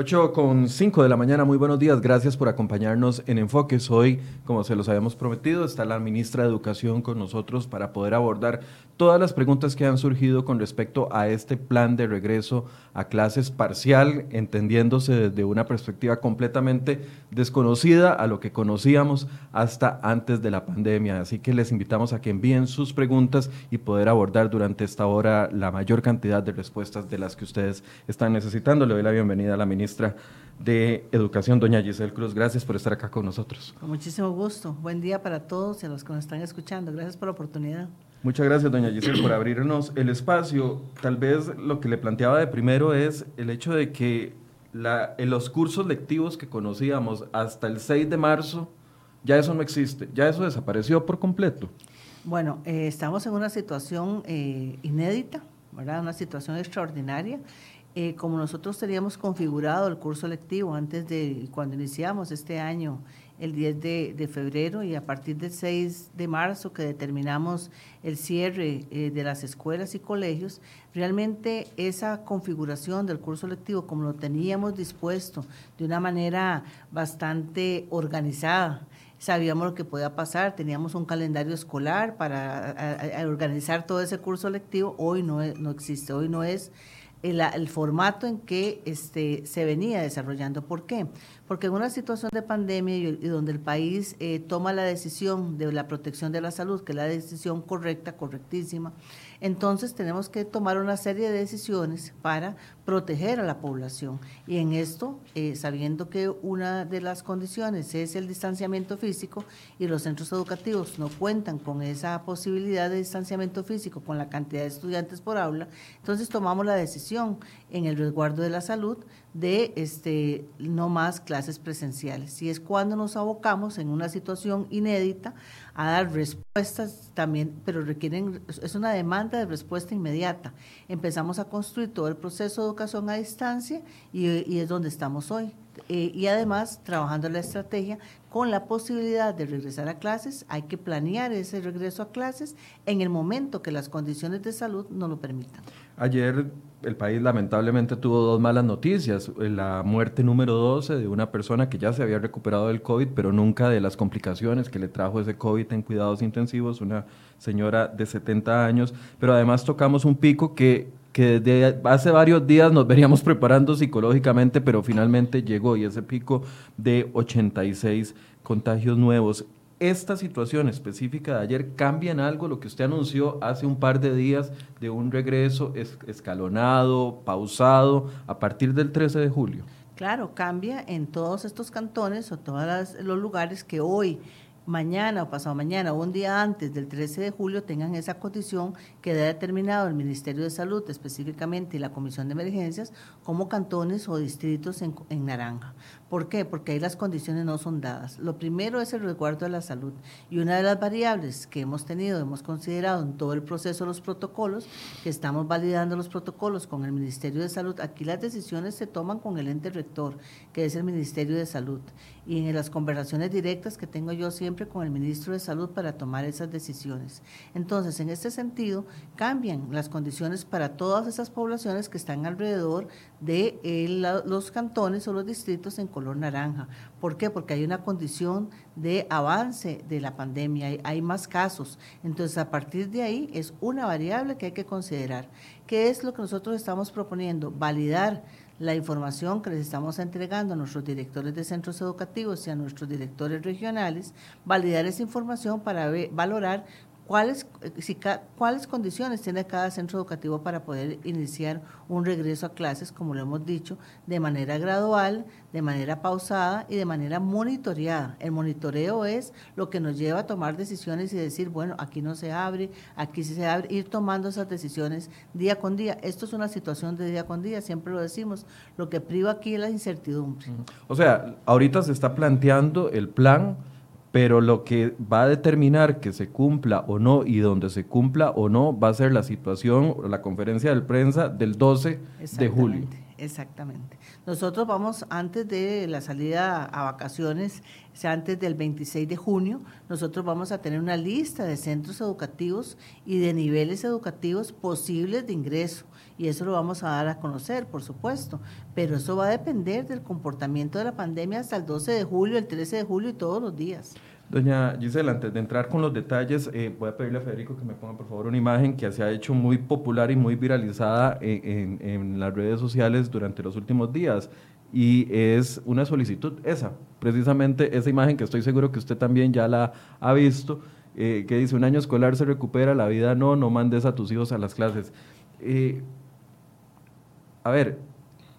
8 con 5 de la mañana, muy buenos días, gracias por acompañarnos en Enfoques. Hoy, como se los habíamos prometido, está la ministra de Educación con nosotros para poder abordar todas las preguntas que han surgido con respecto a este plan de regreso a clases parcial, entendiéndose desde una perspectiva completamente desconocida a lo que conocíamos hasta antes de la pandemia. Así que les invitamos a que envíen sus preguntas y poder abordar durante esta hora la mayor cantidad de respuestas de las que ustedes están necesitando. Le doy la bienvenida a la ministra ministra de Educación, doña Giselle Cruz. Gracias por estar acá con nosotros. Con muchísimo gusto. Buen día para todos y a los que nos están escuchando. Gracias por la oportunidad. Muchas gracias, doña Giselle, por abrirnos el espacio. Tal vez lo que le planteaba de primero es el hecho de que la, en los cursos lectivos que conocíamos hasta el 6 de marzo, ya eso no existe, ya eso desapareció por completo. Bueno, eh, estamos en una situación eh, inédita, ¿verdad? Una situación extraordinaria eh, como nosotros teníamos configurado el curso lectivo antes de cuando iniciamos este año, el 10 de, febrero, y a partir del 6 de marzo que determinamos el cierre eh, de las escuelas y colegios, realmente esa configuración del curso lectivo, como lo teníamos dispuesto de una manera bastante organizada, sabíamos lo que podía pasar, teníamos un calendario escolar para organizar todo ese curso lectivo, hoy no, no existe, hoy no es el, formato en que este, se venía desarrollando. ¿Por qué? Porque en una situación de pandemia y, donde el país eh, toma la decisión de la protección de la salud, que es la decisión correcta, correctísima, entonces tenemos que tomar una serie de decisiones para proteger a la población. Y en esto, eh, sabiendo que una de las condiciones es el distanciamiento físico y los centros educativos no cuentan con esa posibilidad de distanciamiento físico, con la cantidad de estudiantes por aula, entonces tomamos la decisión en el resguardo de la salud de este, no más clases presenciales. Y es cuando nos abocamos en una situación inédita a dar respuestas también, pero requieren, es una demanda de respuesta inmediata. Empezamos a construir todo el proceso de educación a distancia y, y es donde estamos hoy. Eh, y además trabajando la estrategia con la posibilidad de regresar a clases, hay que planear ese regreso a clases en el momento que las condiciones de salud no lo permitan. Ayer el país lamentablemente tuvo dos malas noticias. La muerte número 12 de una persona que ya se había recuperado del COVID, pero nunca de las complicaciones que le trajo ese COVID en cuidados intensivos, una señora de 70 años. Pero además tocamos un pico que, que desde hace varios días nos veníamos preparando psicológicamente, pero finalmente llegó y ese pico de 86 contagios nuevos esta situación específica de ayer cambia en algo lo que usted anunció hace un par de días de un regreso escalonado, pausado, a partir del 13 de julio? Claro, cambia en todos estos cantones o todos los lugares que hoy mañana o pasado mañana o un día antes del 13 de julio tengan esa condición que ha determinado el Ministerio de Salud específicamente y la Comisión de Emergencias como cantones o distritos en, en, naranja. ¿Por qué? Porque ahí las condiciones no son dadas. Lo primero es el resguardo de la salud y una de las variables que hemos tenido, hemos considerado en todo el proceso los protocolos, que estamos validando los protocolos con el Ministerio de Salud, aquí las decisiones se toman con el ente rector, que es el Ministerio de Salud, y en las conversaciones directas que tengo yo siempre con el Ministro de Salud para tomar esas decisiones. Entonces, en este sentido, cambian las condiciones para todas esas poblaciones que están alrededor de los cantones o los distritos en color naranja. ¿Por qué? Porque hay una condición de avance de la pandemia, hay, hay, más casos. Entonces, a partir de ahí es una variable que hay que considerar. ¿Qué es lo que nosotros estamos proponiendo? Validar la información que les estamos entregando a nuestros directores de centros educativos y a nuestros directores regionales, validar esa información para valorar cuáles, si, cuáles condiciones tiene cada centro educativo para poder iniciar un regreso a clases, como lo hemos dicho, de manera gradual, de manera pausada y de manera monitoreada. El monitoreo es lo que nos lleva a tomar decisiones y decir, bueno, aquí no se abre, aquí sí se abre, ir tomando esas decisiones día con día. Esto es una situación de día con día, siempre lo decimos. Lo que priva aquí es la incertidumbre. O sea, ahorita se está planteando el plan pero lo que va a determinar que se cumpla o no y donde se cumpla o no va a ser la situación, la conferencia de prensa del 12 de julio. Exactamente. Nosotros vamos antes de la salida a vacaciones, o sea, antes del 26 de junio, nosotros vamos a tener una lista de centros educativos y de niveles educativos posibles de ingreso. Y eso lo vamos a dar a conocer, por supuesto. Pero eso va a depender del comportamiento de la pandemia hasta el 12 de julio, el 13 de julio y todos los días. Doña Gisela, antes de entrar con los detalles, eh, voy a pedirle a Federico que me ponga por favor una imagen que se ha hecho muy popular y muy viralizada en, las redes sociales durante los últimos días. Y es una solicitud esa, precisamente esa imagen que estoy seguro que usted también ya la ha visto, eh, que dice un año escolar se recupera, la vida no, no mandes a tus hijos a las clases. Eh, a ver,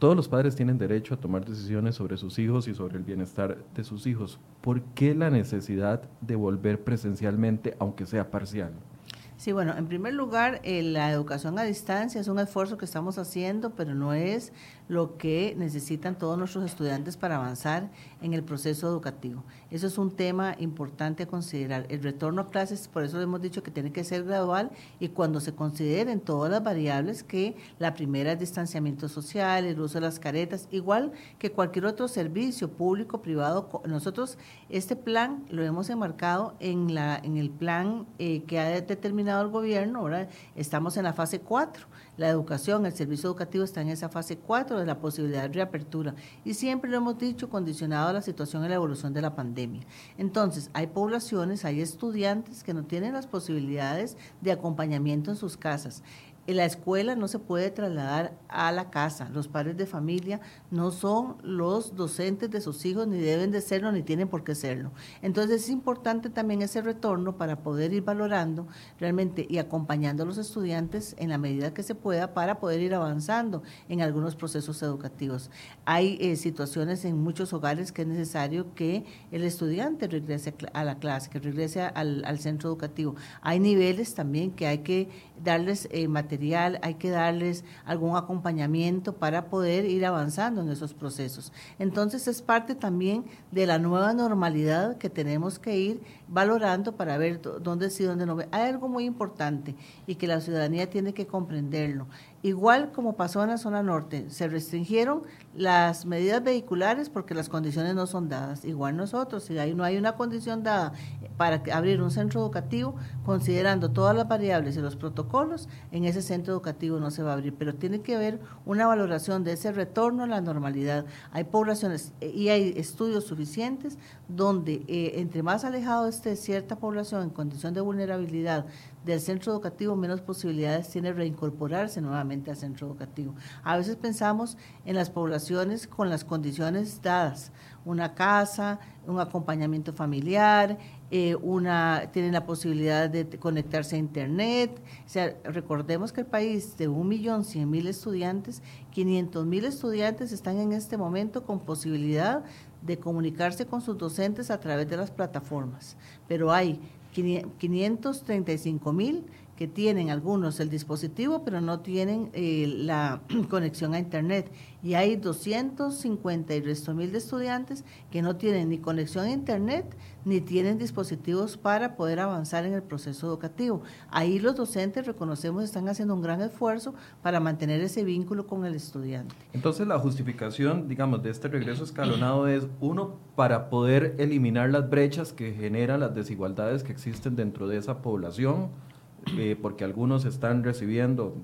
todos los padres tienen derecho a tomar decisiones sobre sus hijos y sobre el bienestar de sus hijos. ¿Por qué la necesidad de volver presencialmente, aunque sea parcial? Sí, bueno, en primer lugar, eh, la educación a distancia es un esfuerzo que estamos haciendo, pero no es lo que necesitan todos nuestros estudiantes para avanzar en el proceso educativo. Eso es un tema importante a considerar. El retorno a clases, por eso hemos dicho que tiene que ser gradual y cuando se consideren todas las variables que la primera es distanciamiento social, el uso de las caretas, igual que cualquier otro servicio público, privado. Nosotros este plan lo hemos enmarcado en, la, en el plan eh, que ha determinado el gobierno, ahora estamos en la fase 4 la educación, el servicio educativo está en esa fase 4 de la posibilidad de reapertura y siempre lo hemos dicho condicionado a la situación y la evolución de la pandemia. Entonces, hay poblaciones, hay estudiantes que no tienen las posibilidades de acompañamiento en sus casas la escuela no se puede trasladar a la casa. Los padres de familia no son los docentes de sus hijos, ni deben de serlo, ni tienen por qué serlo. Entonces es importante también ese retorno para poder ir valorando realmente y acompañando a los estudiantes en la medida que se pueda para poder ir avanzando en algunos procesos educativos. Hay eh, situaciones en muchos hogares que es necesario que el estudiante regrese a la clase, que regrese al, al centro educativo. Hay niveles también que hay que darles eh, material, hay que darles algún acompañamiento para poder ir avanzando en esos procesos. Entonces es parte también de la nueva normalidad que tenemos que ir valorando para ver dónde sí, dónde no. Hay algo muy importante y que la ciudadanía tiene que comprenderlo. Igual como pasó en la zona norte, se restringieron las medidas vehiculares porque las condiciones no son dadas. Igual nosotros, si no hay una condición dada para abrir un centro educativo, considerando todas las variables y los protocolos, en ese centro educativo no se va a abrir. Pero tiene que haber una valoración de ese retorno a la normalidad. Hay poblaciones eh, y hay estudios suficientes donde eh, entre más alejado esté cierta población en condición de vulnerabilidad del centro educativo, menos posibilidades tiene reincorporarse nuevamente al centro educativo. A veces pensamos en las poblaciones con las condiciones dadas, una casa, un acompañamiento familiar, eh, una, tienen la posibilidad de conectarse a Internet. O sea, recordemos que el país de 1.100.000 estudiantes, 500.000 estudiantes están en este momento con posibilidad de comunicarse con sus docentes a través de las plataformas, pero hay 535 mil que tienen algunos el dispositivo, pero no tienen eh, la conexión a Internet. Y hay 250 y resto mil de estudiantes que no tienen ni conexión a Internet ni tienen dispositivos para poder avanzar en el proceso educativo. Ahí los docentes, reconocemos, están haciendo un gran esfuerzo para mantener ese vínculo con el estudiante. Entonces, la justificación, digamos, de este regreso escalonado es, uno, para poder eliminar las brechas que generan las desigualdades que existen dentro de esa población, eh, porque algunos están recibiendo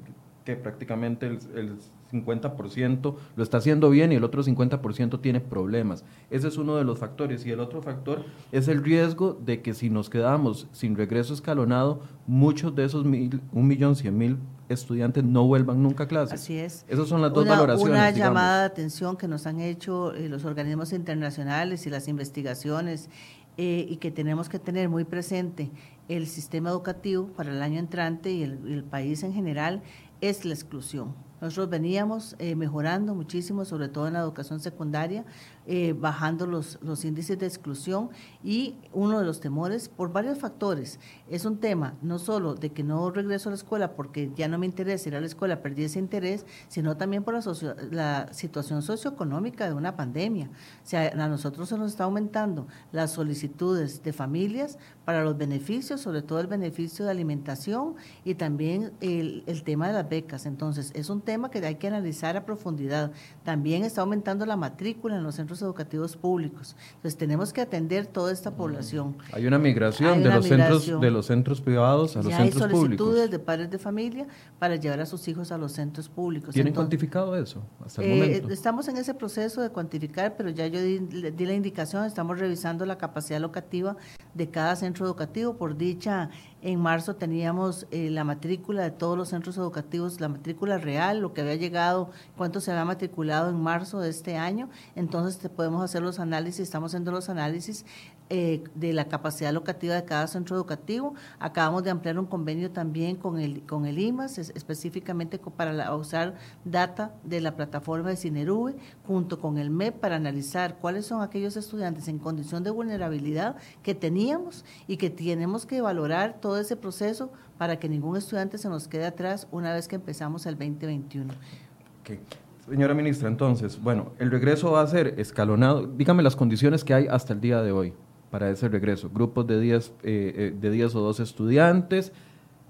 que prácticamente el, 50% lo está haciendo bien y el otro 50% tiene problemas. Ese es uno de los factores. Y el otro factor es el riesgo de que si nos quedamos sin regreso escalonado, muchos de esos mil, un millón cien mil estudiantes no vuelvan nunca a clases. Así es. Esas son las dos valoraciones. Una llamada de atención que nos han hecho eh, los organismos internacionales y las investigaciones eh, y que tenemos que tener muy presente el sistema educativo para el año entrante y el, país en general es la exclusión. Nosotros veníamos eh, mejorando muchísimo, sobre todo en la educación secundaria. Eh, bajando los, los índices de exclusión y uno de los temores por varios factores. Es un tema no solo de que no regreso a la escuela porque ya no me interesa ir a la escuela, perdí ese interés, sino también por la, la situación socioeconómica de una pandemia. O sea, a nosotros se nos está aumentando las solicitudes de familias para los beneficios, sobre todo el beneficio de alimentación y también el, el tema de las becas. Entonces, es un tema que hay que analizar a profundidad. También está aumentando la matrícula en los centros educativos públicos. Entonces tenemos que atender toda esta población. Hay una migración de los centros de los centros privados a los centros públicos. Hay solicitudes de padres de familia para llevar a sus hijos a los centros públicos. ¿Tienen cuantificado eso hasta el eh, momento? Estamos en ese proceso de cuantificar, pero ya yo di, di la indicación, estamos revisando la capacidad locativa de cada centro educativo. Por dicha, en marzo teníamos eh, la matrícula de todos los centros educativos, la matrícula real, lo que había llegado, cuánto se había matriculado en marzo de este año. Entonces podemos hacer los análisis, estamos haciendo los análisis eh, de la capacidad locativa de cada centro educativo. Acabamos de ampliar un convenio también con el, con el IMAS, específicamente para usar data de la plataforma de Cinerube, junto con el MEP, para analizar cuáles son aquellos estudiantes en condición de vulnerabilidad que teníamos y que tenemos que valorar todo ese proceso para que ningún estudiante se nos quede atrás una vez que empezamos el 2021. Señora ministra, entonces, bueno, el regreso va a ser escalonado. Dígame las condiciones que hay hasta el día de hoy para ese regreso. Grupos de 10 eh, eh, de 10 o 12 estudiantes.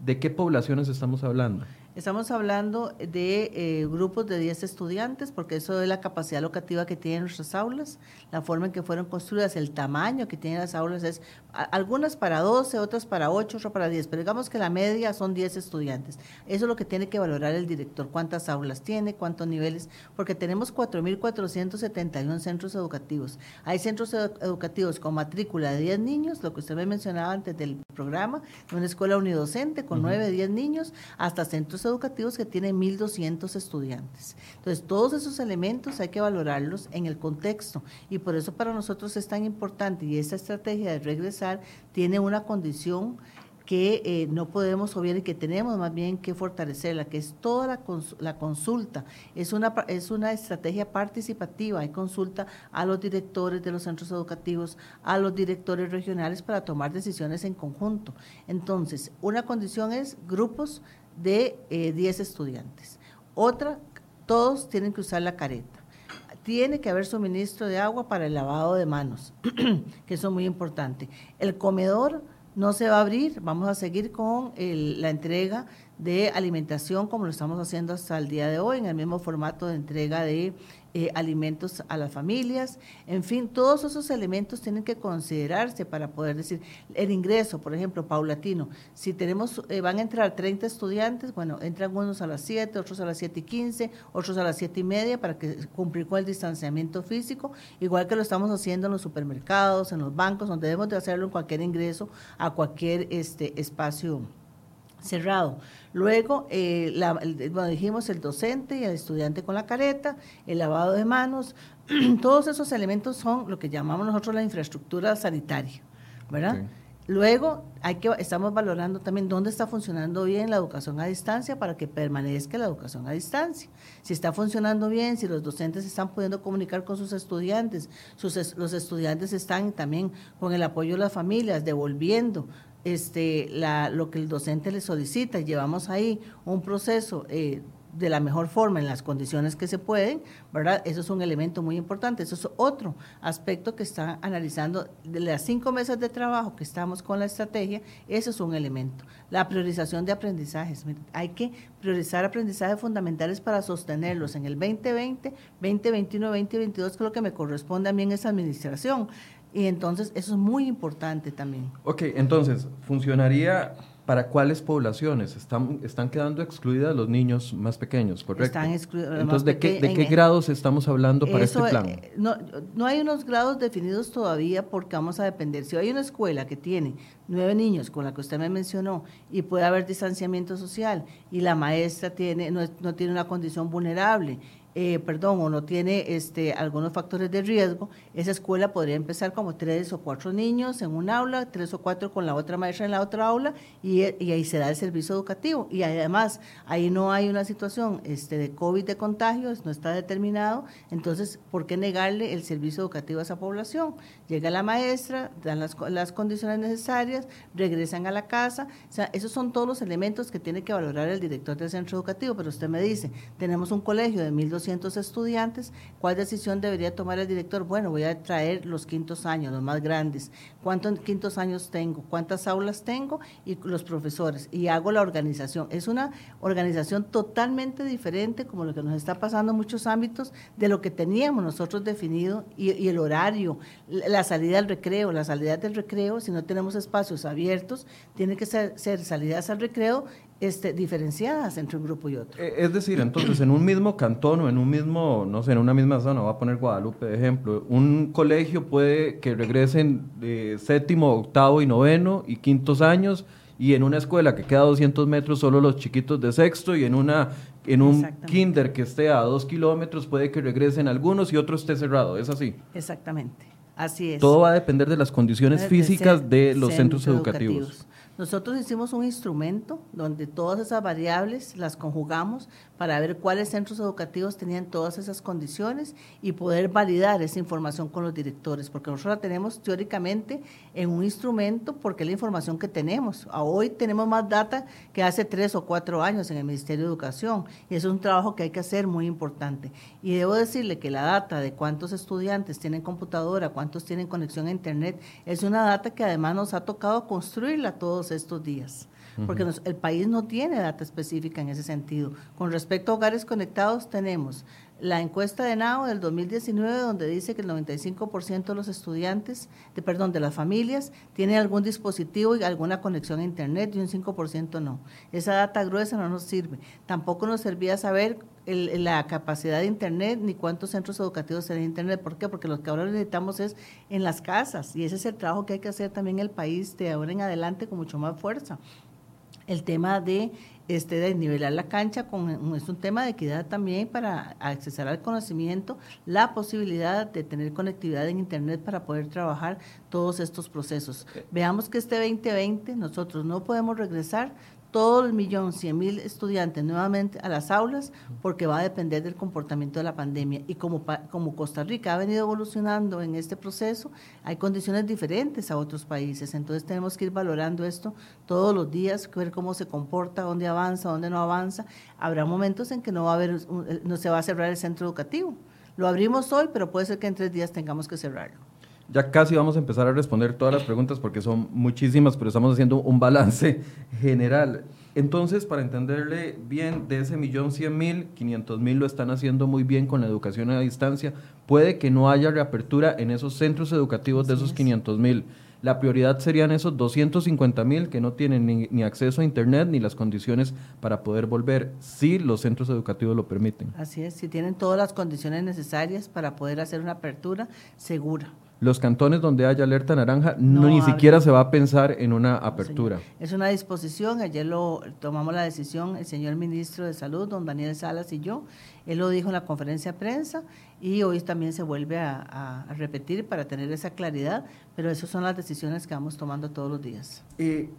¿De qué poblaciones estamos hablando? Estamos hablando de eh, grupos de 10 estudiantes, porque eso es la capacidad locativa que tienen nuestras aulas, la forma en que fueron construidas, el tamaño que tienen las aulas es algunas para 12, otras para 8, otras para 10, pero digamos que la media son 10 estudiantes. Eso es lo que tiene que valorar el director, cuántas aulas tiene, cuántos niveles, porque tenemos 4.471 centros educativos. Hay centros educativos con matrícula de 10 niños, lo que usted me mencionaba antes del programa, una escuela unidocente con 9, 10 niños, hasta centros educativos que tienen 1.200 estudiantes. Entonces, todos esos elementos hay que valorarlos en el contexto y por eso para nosotros es tan importante y esta estrategia de regresar tiene una condición que eh, no podemos obviar y que tenemos más bien que fortalecerla, que es toda la, la, consulta. Es una, es una estrategia participativa, hay consulta a los directores de los centros educativos, a los directores regionales para tomar decisiones en conjunto. Entonces, una condición es grupos de 10 eh, estudiantes. Otra, todos tienen que usar la careta. Tiene que haber suministro de agua para el lavado de manos, que eso es muy importante. El comedor no se va a abrir, vamos a seguir con la entrega de alimentación como lo estamos haciendo hasta el día de hoy, en el mismo formato de entrega de eh, alimentos a las familias, en fin, todos esos elementos tienen que considerarse para poder decir, el ingreso, por ejemplo, paulatino, si tenemos, eh, van a entrar 30 estudiantes, bueno, entran unos a las 7, otros a las 7 y 15, otros a las 7 y media para que cumplir con el distanciamiento físico, igual que lo estamos haciendo en los supermercados, en los bancos, donde debemos de hacerlo en cualquier ingreso a cualquier este espacio cerrado. Luego, eh, dijimos el docente y el estudiante con la careta, el lavado de manos, todos esos elementos son lo que llamamos nosotros la infraestructura sanitaria, ¿verdad? Luego, hay que, estamos valorando también dónde está funcionando bien la educación a distancia para que permanezca la educación a distancia. Si está funcionando bien, si los docentes están pudiendo comunicar con sus estudiantes, sus, los estudiantes están también con el apoyo de las familias, devolviendo este, la, lo que el docente le solicita. Llevamos ahí un proceso eh, de la mejor forma en las condiciones que se pueden, ¿verdad? Eso es un elemento muy importante. Eso es otro aspecto que está analizando de las cinco meses de trabajo que estamos con la estrategia. Eso es un elemento. La priorización de aprendizajes. Hay que priorizar aprendizajes fundamentales para sostenerlos en el 2020, 2021, 2022, que es lo que me corresponde a mí en esa administración. Y entonces eso es muy importante también. Ok, entonces, ¿funcionaría para cuáles poblaciones? Están, están quedando excluidas los niños más pequeños, ¿correcto? Están excluidos. Entonces, ¿de qué, de qué grados estamos hablando para este plan? Eh, no, no hay unos grados definidos todavía porque vamos a depender. Si hay una escuela que tiene nueve niños, con la que usted me mencionó, y puede haber distanciamiento social, y la maestra tiene, no, no tiene una condición vulnerable, eh, perdón, o no tiene este, algunos factores de riesgo, esa escuela podría empezar como tres o cuatro niños en un aula, tres o cuatro con la otra maestra en la otra aula, y, ahí se da el servicio educativo. Y además, ahí no hay una situación este, de COVID de contagios, no está determinado, entonces, ¿por qué negarle el servicio educativo a esa población? Llega la maestra, dan las, las condiciones necesarias, regresan a la casa, o sea, esos son todos los elementos que tiene que valorar el director del centro educativo, pero usted me dice, tenemos un colegio de 1.200 estudiantes, ¿cuál decisión debería tomar el director? Bueno, voy a traer los quintos años, los más grandes. ¿Cuántos quintos años tengo? ¿Cuántas aulas tengo? Y los profesores. Y hago la organización. Es una organización totalmente diferente, como lo que nos está pasando en muchos ámbitos, de lo que teníamos nosotros definido y, el horario, la salida al recreo, la salida del recreo, si no tenemos espacios abiertos, tiene que ser salidas al recreo este, diferenciadas entre un grupo y otro. Eh, es decir, entonces, en un mismo cantón o en un mismo, no sé, en una misma zona, voy a poner Guadalupe de ejemplo, un colegio puede que regresen de séptimo, octavo y noveno y quintos años, y en una escuela que queda a 200 metros solo los chiquitos de sexto, y en, una, en un kinder que esté a dos kilómetros puede que regresen algunos y otro esté cerrado, ¿es así? Exactamente, así es. Todo va a depender de las condiciones físicas de los centros, educativos. Nosotros hicimos un instrumento donde todas esas variables las conjugamos para ver cuáles centros educativos tenían todas esas condiciones y poder validar esa información con los directores, porque nosotros la tenemos teóricamente en un instrumento porque es la información que tenemos. Hoy tenemos más data que hace tres o cuatro años en el Ministerio de Educación y es un trabajo que hay que hacer muy importante. Y debo decirle que la data de cuántos estudiantes tienen computadora, cuántos tienen conexión a Internet, es una data que además nos ha tocado construirla todos estos días porque el país no tiene data específica en ese sentido. Con respecto a hogares conectados, tenemos la encuesta de NAO del 2019, donde dice que el 95% de los estudiantes, de, perdón, de las familias, tienen algún dispositivo y alguna conexión a Internet y un 5% no. Esa data gruesa no nos sirve. Tampoco nos servía saber la capacidad de Internet ni cuántos centros educativos tienen Internet. ¿Por qué? Porque lo que ahora necesitamos es en las casas y ese es el trabajo que hay que hacer también en el país de ahora en adelante con mucho más fuerza el tema de este de nivelar la cancha con es un tema de equidad también para acceder al conocimiento, la posibilidad de tener conectividad en internet para poder trabajar todos estos procesos. Veamos que este 2020 nosotros no podemos regresar todo el millón, cien mil estudiantes nuevamente a las aulas, porque va a depender del comportamiento de la pandemia. Y como, como Costa Rica ha venido evolucionando en este proceso, hay condiciones diferentes a otros países. Entonces tenemos que ir valorando esto todos los días, ver cómo se comporta, dónde avanza, dónde no avanza. Habrá momentos en que no va a haber, no se va a cerrar el centro educativo. Lo abrimos hoy, pero puede ser que en tres días tengamos que cerrarlo. Ya casi vamos a empezar a responder todas las preguntas porque son muchísimas, pero estamos haciendo un balance general. Entonces, para entenderle bien, de ese millón cien mil, quinientos mil lo están haciendo muy bien con la educación a distancia. Puede que no haya reapertura en esos centros educativos de esos quinientos mil. La prioridad serían esos 250 mil que no tienen ni, ni, acceso a Internet ni las condiciones para poder volver, si los centros educativos lo permiten. Así es, si tienen todas las condiciones necesarias para poder hacer una apertura segura los cantones donde haya alerta naranja no, ni siquiera se va a pensar en una apertura. es una disposición, ayer lo tomamos la decisión el señor ministro de Salud, don Daniel Salas y yo, él lo dijo en la conferencia de prensa y hoy también se vuelve a, repetir para tener esa claridad, pero esas son las decisiones que vamos tomando todos los días. Eh,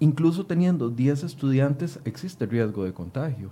incluso teniendo 10 estudiantes existe riesgo de contagio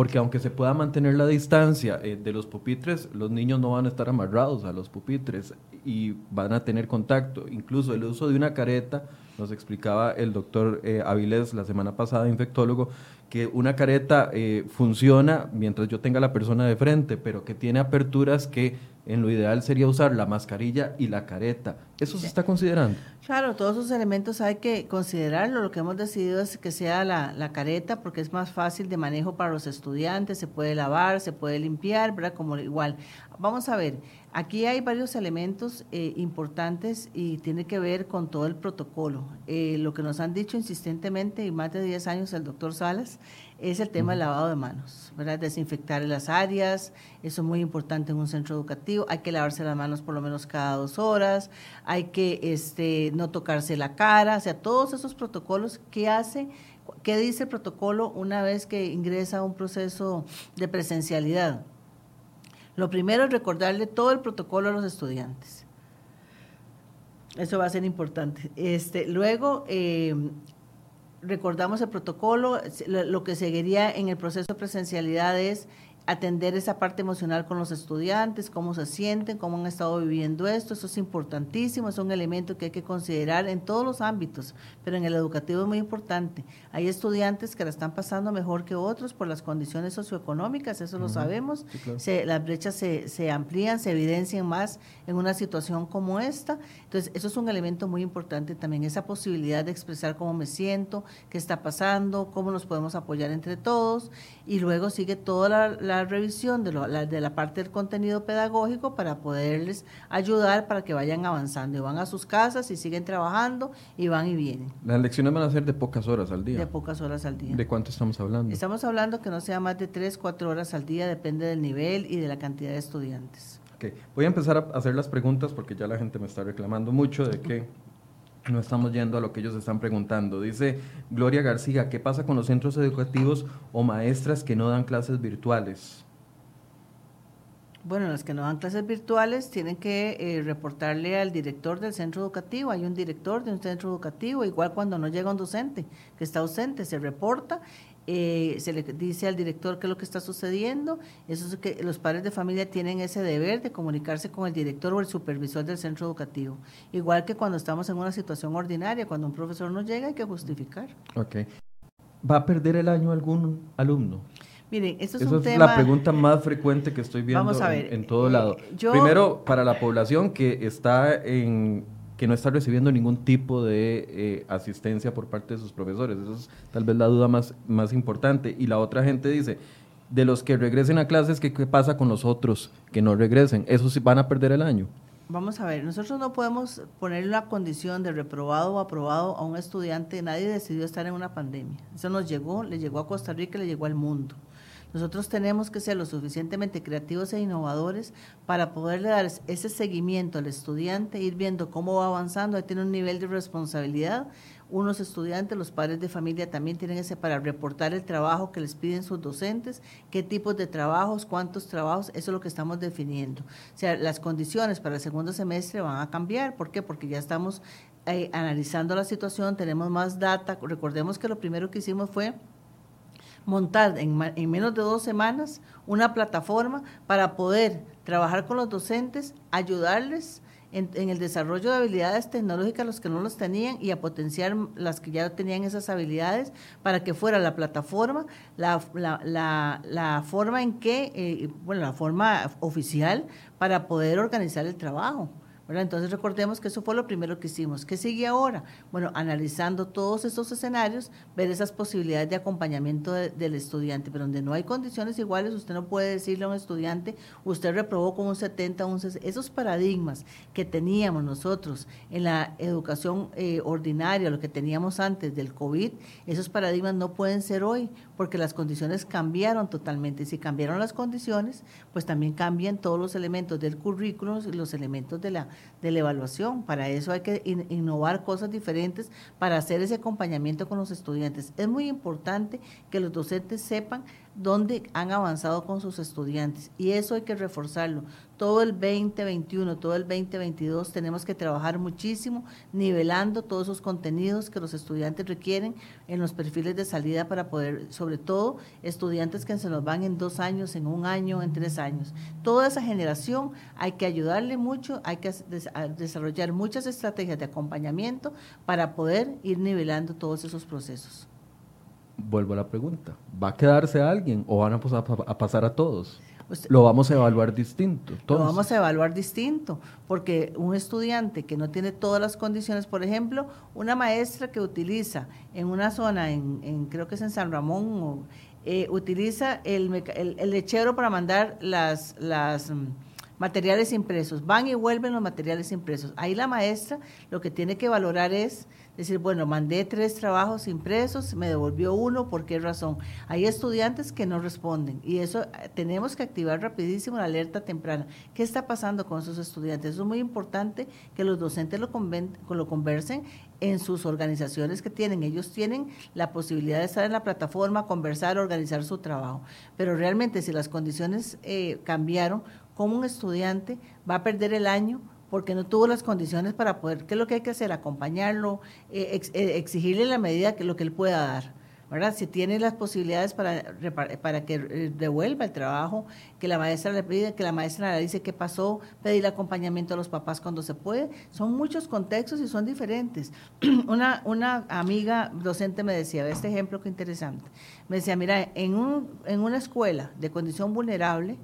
porque aunque se pueda mantener la distancia eh, de los pupitres, los niños no van a estar amarrados a los pupitres y van a tener contacto. Incluso el uso de una careta, nos explicaba el doctor eh, Avilés la semana pasada, infectólogo, que una careta eh, funciona mientras yo tenga la persona de frente, pero que tiene aperturas que en lo ideal sería usar la mascarilla y la careta. ¿Eso se está considerando? Claro, todos esos elementos hay que considerarlo. Lo que hemos decidido es que sea la, la, careta porque es más fácil de manejo para los estudiantes, se puede lavar, se puede limpiar, ¿verdad? Como igual. Vamos a ver, aquí hay varios elementos eh, importantes y tiene que ver con todo el protocolo. Eh, lo que nos han dicho insistentemente y más de 10 años el doctor Salas es el tema del lavado de manos, ¿verdad? Desinfectar las áreas, eso es muy importante en un centro educativo, hay que lavarse las manos por lo menos cada dos horas, hay que este, no tocarse la cara, o sea, todos esos protocolos que hace, ¿qué dice el protocolo una vez que ingresa a un proceso de presencialidad? Lo primero es recordarle todo el protocolo a los estudiantes. Eso va a ser importante. Este, luego, eh, recordamos el protocolo, lo que seguiría en el proceso de presencialidad es atender esa parte emocional con los estudiantes, cómo se sienten, cómo han estado viviendo esto, eso es importantísimo, es un elemento que hay que considerar en todos los ámbitos, pero en el educativo es muy importante. Hay estudiantes que la están pasando mejor que otros por las condiciones socioeconómicas, eso lo sabemos, las brechas se, se amplían, se evidencian más en una situación como esta, entonces eso es un elemento muy importante también, esa posibilidad de expresar cómo me siento, qué está pasando, cómo nos podemos apoyar entre todos, y luego sigue toda la revisión de, la, de la parte del contenido pedagógico para poderles ayudar para que vayan avanzando y van a sus casas y siguen trabajando y van y vienen. Las lecciones van a ser de pocas horas al día. De pocas horas al día. ¿De cuánto estamos hablando? Estamos hablando que no sea más de 3, 4 horas al día, depende del nivel y de la cantidad de estudiantes. Okay. Voy a empezar a hacer las preguntas porque ya la gente me está reclamando mucho de que no estamos yendo a lo que ellos están preguntando. Dice Gloria García, ¿qué pasa con los centros educativos o maestras que no dan clases virtuales? Bueno, las que no dan clases virtuales tienen que eh, reportarle al director del centro educativo. Hay un director de un centro educativo, igual cuando no llega un docente que está ausente, se reporta eh, se le dice al director qué es lo que está sucediendo. Eso es que los padres de familia tienen ese deber de comunicarse con el director o el supervisor del centro educativo. Igual que cuando estamos en una situación ordinaria, cuando un profesor no llega hay que justificar. Ok. ¿Va a perder el año algún alumno? Miren, esto es Esa un es la pregunta más frecuente que estoy viendo en, todo eh, lado. Primero, para la población que está en que no está recibiendo ningún tipo de eh, asistencia por parte de sus profesores. Eso es tal vez la duda más, más importante. Y la otra gente dice, de los que regresen a clases, ¿qué, pasa con los otros que no regresen? ¿Esos van a perder el año? Vamos a ver, nosotros no podemos poner la condición de reprobado o aprobado a un estudiante. Nadie decidió estar en una pandemia. Eso nos llegó, le llegó a Costa Rica, le llegó al mundo. Nosotros tenemos que ser lo suficientemente creativos e innovadores para poderle dar ese seguimiento al estudiante, ir viendo cómo va avanzando, ahí tiene un nivel de responsabilidad. Unos estudiantes, los padres de familia también tienen ese para reportar el trabajo que les piden sus docentes, qué tipos de trabajos, cuántos trabajos, eso es lo que estamos definiendo. O sea, las condiciones para el segundo semestre van a cambiar. ¿Por qué? Porque ya estamos eh, analizando la situación, tenemos más data. Recordemos que lo primero que hicimos fue montar en, menos de dos semanas una plataforma para poder trabajar con los docentes, ayudarles en, el desarrollo de habilidades tecnológicas los que no los tenían y a potenciar las que ya tenían esas habilidades para que fuera la plataforma, la, la, la, forma en que, eh, bueno, la forma oficial para poder organizar el trabajo. Entonces recordemos que eso fue lo primero que hicimos. ¿Qué sigue ahora? Bueno, analizando todos estos escenarios, ver esas posibilidades de acompañamiento del estudiante, pero donde no hay condiciones iguales, usted no puede decirle a un estudiante, usted reprobó con un 70, un 60. Esos paradigmas que teníamos nosotros en la educación eh, ordinaria, lo que teníamos antes del COVID, esos paradigmas no pueden ser hoy, porque las condiciones cambiaron totalmente. Si cambiaron las condiciones, pues también cambian todos los elementos del currículum y los elementos de la de la evaluación. Para eso hay que innovar cosas diferentes para hacer ese acompañamiento con los estudiantes. Es muy importante que los docentes sepan dónde han avanzado con sus estudiantes y eso hay que reforzarlo. Todo el 2021, todo el 2022 tenemos que trabajar muchísimo nivelando todos esos contenidos que los estudiantes requieren en los perfiles de salida para poder, sobre todo estudiantes que se nos van en dos años, en un año, en tres años. Toda esa generación hay que ayudarle mucho, hay que desarrollar muchas estrategias de acompañamiento para poder ir nivelando todos esos procesos vuelvo a la pregunta, ¿va a quedarse alguien o van a pasar a, pasar a todos? lo vamos a evaluar distinto. Lo vamos a evaluar distinto, porque un estudiante que no tiene todas las condiciones, por ejemplo, una maestra que utiliza en una zona, en, creo que es en San Ramón, eh, utiliza el, el, lechero para mandar las, las mm, materiales impresos, van y vuelven los materiales impresos. Ahí la maestra lo que tiene que valorar es decir, bueno, mandé tres trabajos impresos, me devolvió uno, ¿por qué razón? Hay estudiantes que no responden y eso eh, tenemos que activar rapidísimo la alerta temprana. ¿Qué está pasando con esos estudiantes? Eso es muy importante que los docentes lo, lo conversen en sus organizaciones que tienen. Ellos tienen la posibilidad de estar en la plataforma, conversar, organizar su trabajo. Pero realmente si las condiciones eh, cambiaron, cómo un estudiante va a perder el año porque no tuvo las condiciones para poder, ¿qué es lo que hay que hacer? Acompañarlo, eh, eh, exigirle la medida que lo que él pueda dar. ¿verdad? Si tiene las posibilidades para, para que eh, devuelva el trabajo, que la maestra le pide, que la maestra le dice qué pasó, pedir acompañamiento a los papás cuando se puede. Son muchos contextos y son diferentes. una, una amiga docente me decía, este ejemplo que interesante, me decía, mira, en, un, en una escuela de condición vulnerable,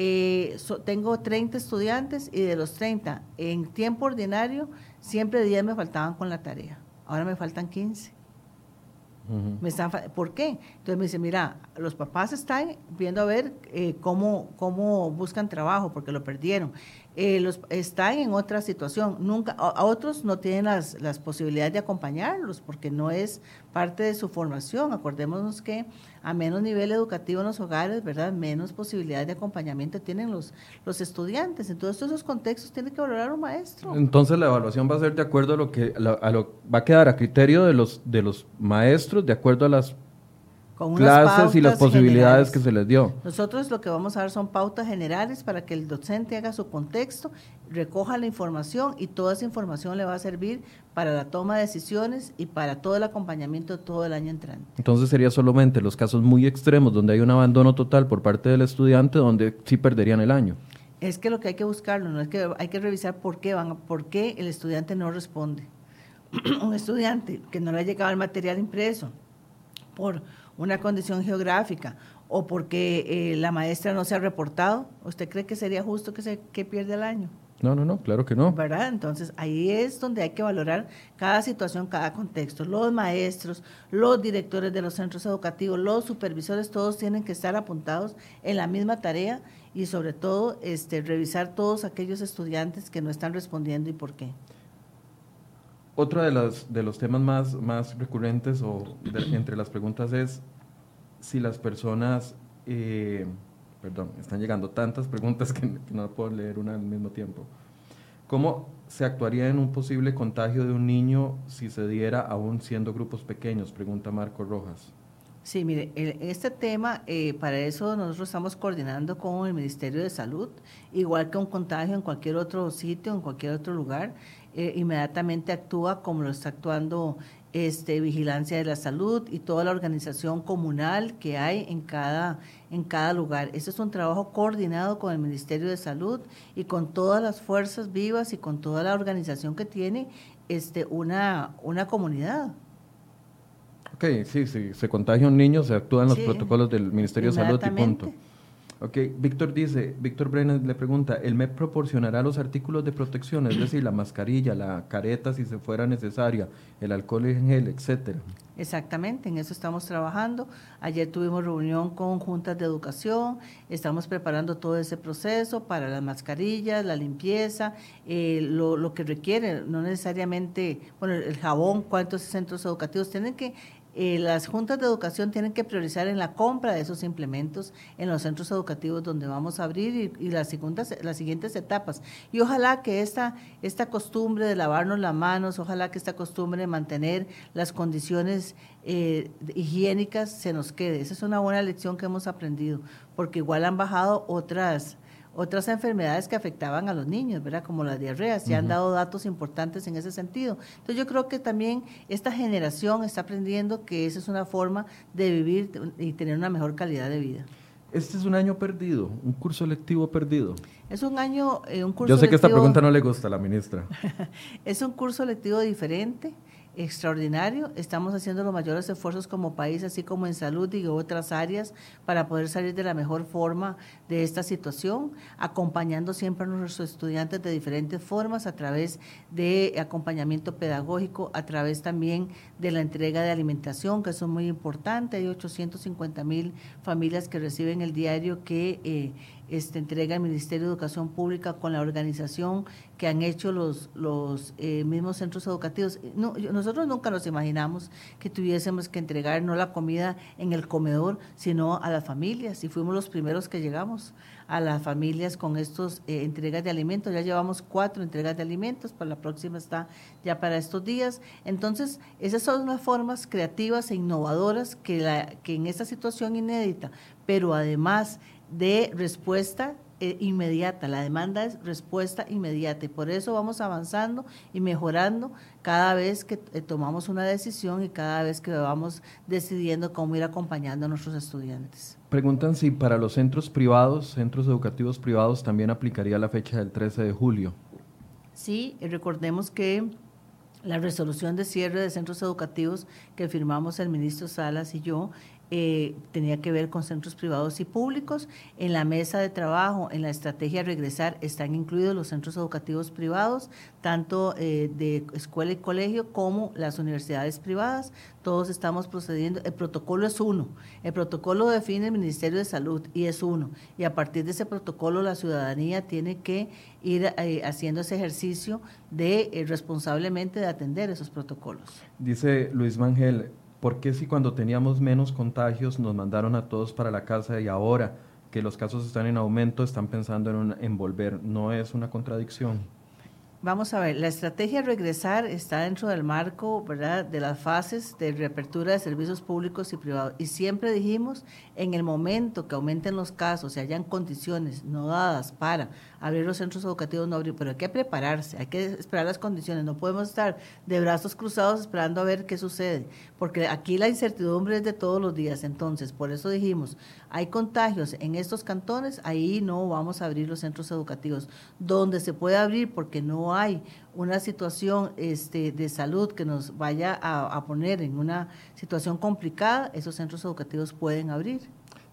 eh, tengo 30 estudiantes y de los 30, en tiempo ordinario, siempre 10 me faltaban con la tarea. Ahora me faltan 15. me están, ¿Por qué? Entonces me dice, mira, los papás están viendo a ver eh, cómo, cómo buscan trabajo porque lo perdieron. Eh, los, están en otra situación. Nunca, a, otros no tienen las, las, posibilidades de acompañarlos porque no es parte de su formación. Acordémonos que a menos nivel educativo en los hogares, ¿verdad? Menos posibilidades de acompañamiento tienen los, los estudiantes. En todos esos contextos tiene que valorar un maestro. Entonces la evaluación va a ser de acuerdo a lo que a lo, va a quedar a criterio de los de los maestros, de acuerdo a las con clases y las posibilidades que se les dio. Nosotros lo que vamos a dar son pautas generales para que el docente haga su contexto, recoja la información y toda esa información le va a servir para la toma de decisiones y para todo el acompañamiento todo el año entrante. Entonces sería solamente los casos muy extremos donde hay un abandono total por parte del estudiante donde sí perderían el año. Es que lo que hay que buscarlo, no es que hay que revisar por qué van, por qué el estudiante no responde. un estudiante que no le ha llegado el material impreso por una condición geográfica o porque eh, la maestra no se ha reportado, ¿usted cree que sería justo que se que pierda el año? No, no, no, claro que no. ¿Verdad? Entonces ahí es donde hay que valorar cada situación, cada contexto. Los maestros, los directores de los centros educativos, los supervisores, todos tienen que estar apuntados en la misma tarea y sobre todo este, revisar todos aquellos estudiantes que no están respondiendo y por qué. Otro de los, de los temas más, recurrentes o entre las preguntas es si las personas, eh, perdón, están llegando tantas preguntas que, no puedo leer una al mismo tiempo. ¿Cómo se actuaría en un posible contagio de un niño si se diera aún siendo grupos pequeños? Pregunta Marco Rojas. Sí, mire, este tema, eh, para eso nosotros estamos coordinando con el Ministerio de Salud, igual que un contagio en cualquier otro sitio, en cualquier otro lugar. Eh, inmediatamente actúa como lo está actuando este, Vigilancia de la Salud y toda la organización comunal que hay en cada, en cada lugar. Eso es un trabajo coordinado con el Ministerio de Salud y con todas las fuerzas vivas y con toda la organización que tiene este, una, una comunidad. Ok, sí, sí, se contagia un niño, se actúan los protocolos del Ministerio de Salud y punto. Ok, Víctor dice, Víctor Brennan le pregunta, ¿el MEP proporcionará los artículos de protección, es decir, la mascarilla, la careta si se fuera necesaria, el alcohol en gel, etcétera? Exactamente, en eso estamos trabajando. Ayer tuvimos reunión con juntas de educación, estamos preparando todo ese proceso para las mascarillas, la limpieza, eh, lo, lo, que requiere, no necesariamente, bueno, el jabón, cuántos centros educativos tienen que eh, las juntas de educación tienen que priorizar en la compra de esos implementos en los centros educativos donde vamos a abrir y, las, las siguientes etapas. Y ojalá que esta, esta costumbre de lavarnos las manos, ojalá que esta costumbre de mantener las condiciones eh, higiénicas se nos quede. Esa es una buena lección que hemos aprendido, porque igual han bajado otras otras enfermedades que afectaban a los niños, ¿verdad? Como las diarreas, se han dado datos importantes en ese sentido. Entonces yo creo que también esta generación está aprendiendo que esa es una forma de vivir y tener una mejor calidad de vida. Este es un año perdido, un curso lectivo perdido. Es un año, eh, un curso Yo sé que esta pregunta no le gusta a la ministra. es un curso lectivo diferente extraordinario. Estamos haciendo los mayores esfuerzos como país, así como en salud y otras áreas, para poder salir de la mejor forma de esta situación, acompañando siempre a nuestros estudiantes de diferentes formas, a través de acompañamiento pedagógico, a través también de la entrega de alimentación, que eso es muy importante. Hay 850 mil familias que reciben el diario que... Eh, este, entrega el Ministerio de Educación Pública con la organización que han hecho los, los eh, mismos centros educativos. No, nosotros nunca nos imaginamos que tuviésemos que entregar no la comida en el comedor, sino a las familias, y fuimos los primeros que llegamos a las familias con estos eh, entregas de alimentos. Ya llevamos cuatro entregas de alimentos, para la próxima está ya para estos días. Entonces, esas son las formas creativas e innovadoras que, la, que en esta situación inédita, pero además de respuesta eh, inmediata, la demanda es respuesta inmediata y por eso vamos avanzando y mejorando cada vez que eh, tomamos una decisión y cada vez que vamos decidiendo cómo ir acompañando a nuestros estudiantes. Preguntan si para los centros privados, centros educativos privados, también aplicaría la fecha del 13 de julio. Sí, recordemos que la resolución de cierre de centros educativos que firmamos el ministro Salas y yo eh, tenía que ver con centros privados y públicos. En la mesa de trabajo, en la estrategia regresar, están incluidos los centros educativos privados, tanto eh, de escuela y colegio como las universidades privadas. Todos estamos procediendo. El protocolo es uno. El protocolo define el Ministerio de Salud y es uno. Y a partir de ese protocolo, la ciudadanía tiene que ir eh, haciendo ese ejercicio de responsablemente de atender esos protocolos. Dice Luis Mangel, ¿por qué si cuando teníamos menos contagios nos mandaron a todos para la casa y ahora que los casos están en aumento están pensando en, en volver? ¿No es una contradicción? Vamos a ver, la estrategia regresar está dentro del marco, ¿verdad?, de las fases de reapertura de servicios públicos y privados. Y siempre dijimos, en el momento que aumenten los casos y hayan condiciones no dadas para abrir los centros educativos, no abrir, pero hay que prepararse, hay que esperar las condiciones. No podemos estar de brazos cruzados esperando a ver qué sucede, porque aquí la incertidumbre es de todos los días. Entonces, por eso dijimos, hay contagios en estos cantones, ahí no vamos a abrir los centros educativos. Donde se puede abrir porque no hay una situación este, de salud que nos vaya a, poner en una situación complicada, esos centros educativos pueden abrir.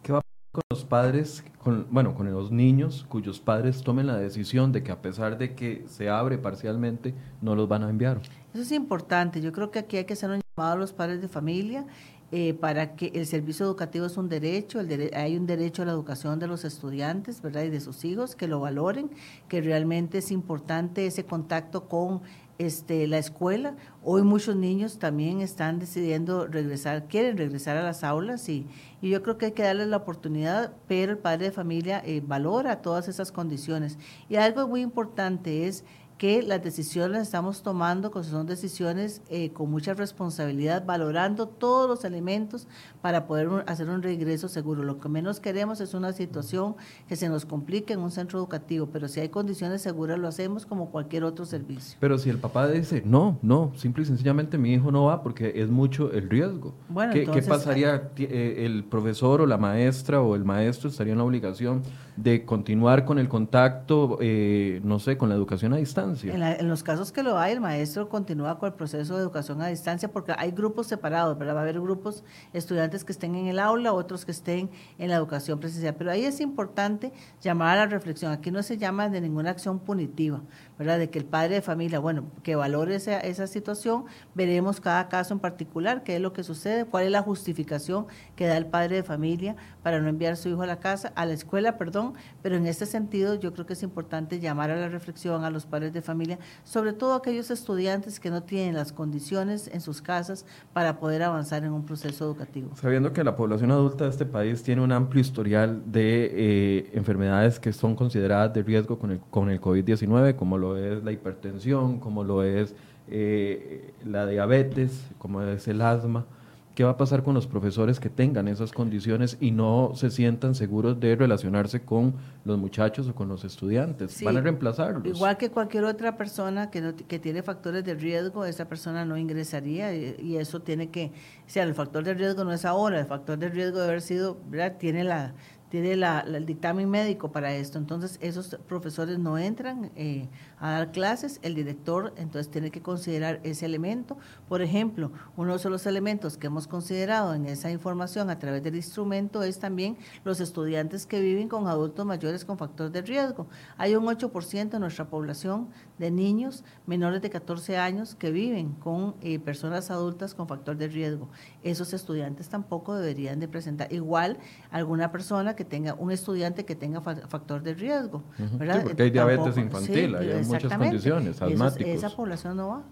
¿Qué va a pasar con los padres, con, bueno, con los niños cuyos padres tomen la decisión de que a pesar de que se abre parcialmente, no los van a enviar? Eso es importante. Yo creo que aquí hay que hacer un llamado a los padres de familia eh, para que el servicio educativo es un derecho, el hay un derecho a la educación de los estudiantes, ¿verdad? Y de sus hijos, que lo valoren, que realmente es importante ese contacto con este, la escuela. Hoy muchos niños también están decidiendo regresar, quieren regresar a las aulas y, y yo creo que hay que darles la oportunidad, pero el padre de familia eh, valora todas esas condiciones. Y algo muy importante es que las decisiones las estamos tomando, que son decisiones eh, con mucha responsabilidad, valorando todos los elementos para poder hacer un regreso seguro. Lo que menos queremos es una situación que se nos complique en un centro educativo, pero si hay condiciones seguras lo hacemos como cualquier otro servicio. Pero si el papá dice, no, no, simple y sencillamente mi hijo no va porque es mucho el riesgo. Bueno, ¿Qué, ¿qué pasaría? Eh, ¿El profesor o la maestra o el maestro estaría en la obligación de continuar con el contacto, eh, no sé, con la educación a distancia? En, los casos que lo hay, el maestro continúa con el proceso de educación a distancia porque hay grupos separados, ¿verdad? Va a haber grupos estudiantes que estén en el aula, otros que estén en la educación presencial. Pero ahí es importante llamar a la reflexión. Aquí no se llama de ninguna acción punitiva, ¿verdad? De que el padre de familia, bueno, que valore esa, esa situación, veremos cada caso en particular, qué es lo que sucede, cuál es la justificación que da el padre de familia para no enviar su hijo a la casa, a la escuela, perdón, pero en este sentido yo creo que es importante llamar a la reflexión a los padres de familia, sobre todo aquellos estudiantes que no tienen las condiciones en sus casas para poder avanzar en un proceso educativo. Sabiendo que la población adulta de este país tiene un amplio historial de eh, enfermedades que son consideradas de riesgo con el, con el COVID-19, como lo es la hipertensión, como lo es eh, la diabetes, como es el asma. ¿Qué va a pasar con los profesores que tengan esas condiciones y no se sientan seguros de relacionarse con los muchachos o con los estudiantes? ¿Van a reemplazarlos? Igual que cualquier otra persona que, que tiene factores de riesgo, esa persona no ingresaría y, eso tiene que, o sea, el factor de riesgo no es ahora, el factor de riesgo de haber sido, ¿verdad? Tiene la tiene la, el dictamen médico para esto. Entonces, esos profesores no entran eh, a dar clases, el director entonces tiene que considerar ese elemento. Por ejemplo, uno de los elementos que hemos considerado en esa información a través del instrumento es también los estudiantes que viven con adultos mayores con factor de riesgo. Hay un 8% de nuestra población de niños menores de 14 años que viven con eh, personas adultas con factor de riesgo. Esos estudiantes tampoco deberían de presentar. Igual alguna persona que tenga, un estudiante que tenga factor de riesgo. ¿verdad? porque hay diabetes infantil, hay muchas condiciones, asmáticos. esa población no va.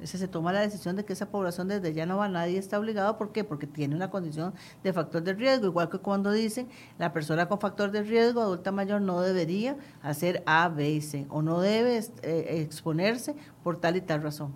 Ese se toma la decisión de que esa población desde ya no va, nadie está obligado. ¿Por qué? Porque tiene una condición de factor de riesgo. Igual que cuando dicen la persona con factor de riesgo, adulta mayor, no debería hacer A, B y C, o no debe eh, exponerse por tal y tal razón.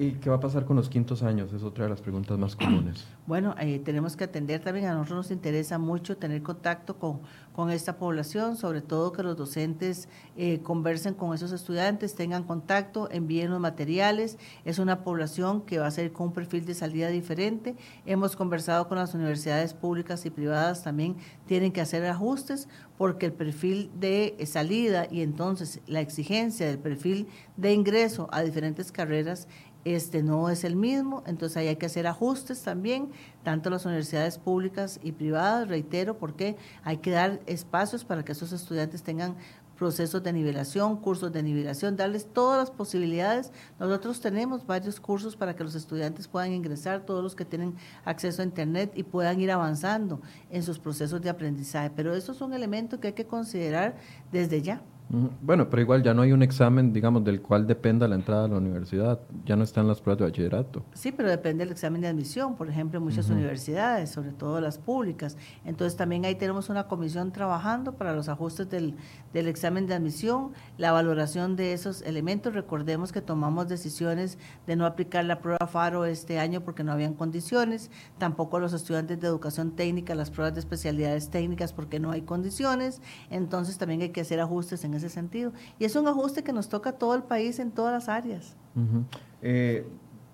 ¿Y qué va a pasar con los quintos años? Es otra de las preguntas más comunes. Bueno, eh, tenemos que atender también, a nosotros nos interesa mucho tener contacto con, con esta población, sobre todo que los docentes eh, conversen con esos estudiantes, tengan contacto, envíen los materiales. Es una población que va a ser con un perfil de salida diferente. Hemos conversado con las universidades públicas y privadas, también tienen que hacer ajustes porque el perfil de salida y entonces la exigencia del perfil de ingreso a diferentes carreras este no es el mismo, entonces ahí hay que hacer ajustes también, tanto las universidades públicas y privadas, reitero, porque hay que dar espacios para que esos estudiantes tengan procesos de nivelación, cursos de nivelación, darles todas las posibilidades. Nosotros tenemos varios cursos para que los estudiantes puedan ingresar, todos los que tienen acceso a Internet y puedan ir avanzando en sus procesos de aprendizaje. Pero eso es un elemento que hay que considerar desde ya. Bueno, pero igual ya no hay un examen, digamos, del cual dependa la entrada a la universidad. Ya no están las pruebas de bachillerato. Sí, pero depende del examen de admisión, por ejemplo, en muchas universidades, sobre todo las públicas. Entonces también ahí tenemos una comisión trabajando para los ajustes del, del examen de admisión, la valoración de esos elementos. Recordemos que tomamos decisiones de no aplicar la prueba FARO este año porque no habían condiciones, tampoco los estudiantes de educación técnica, las pruebas de especialidades técnicas porque no hay condiciones. Entonces también hay que hacer ajustes en ese sentido. Y es un ajuste que nos toca a todo el país en todas las áreas. Eh,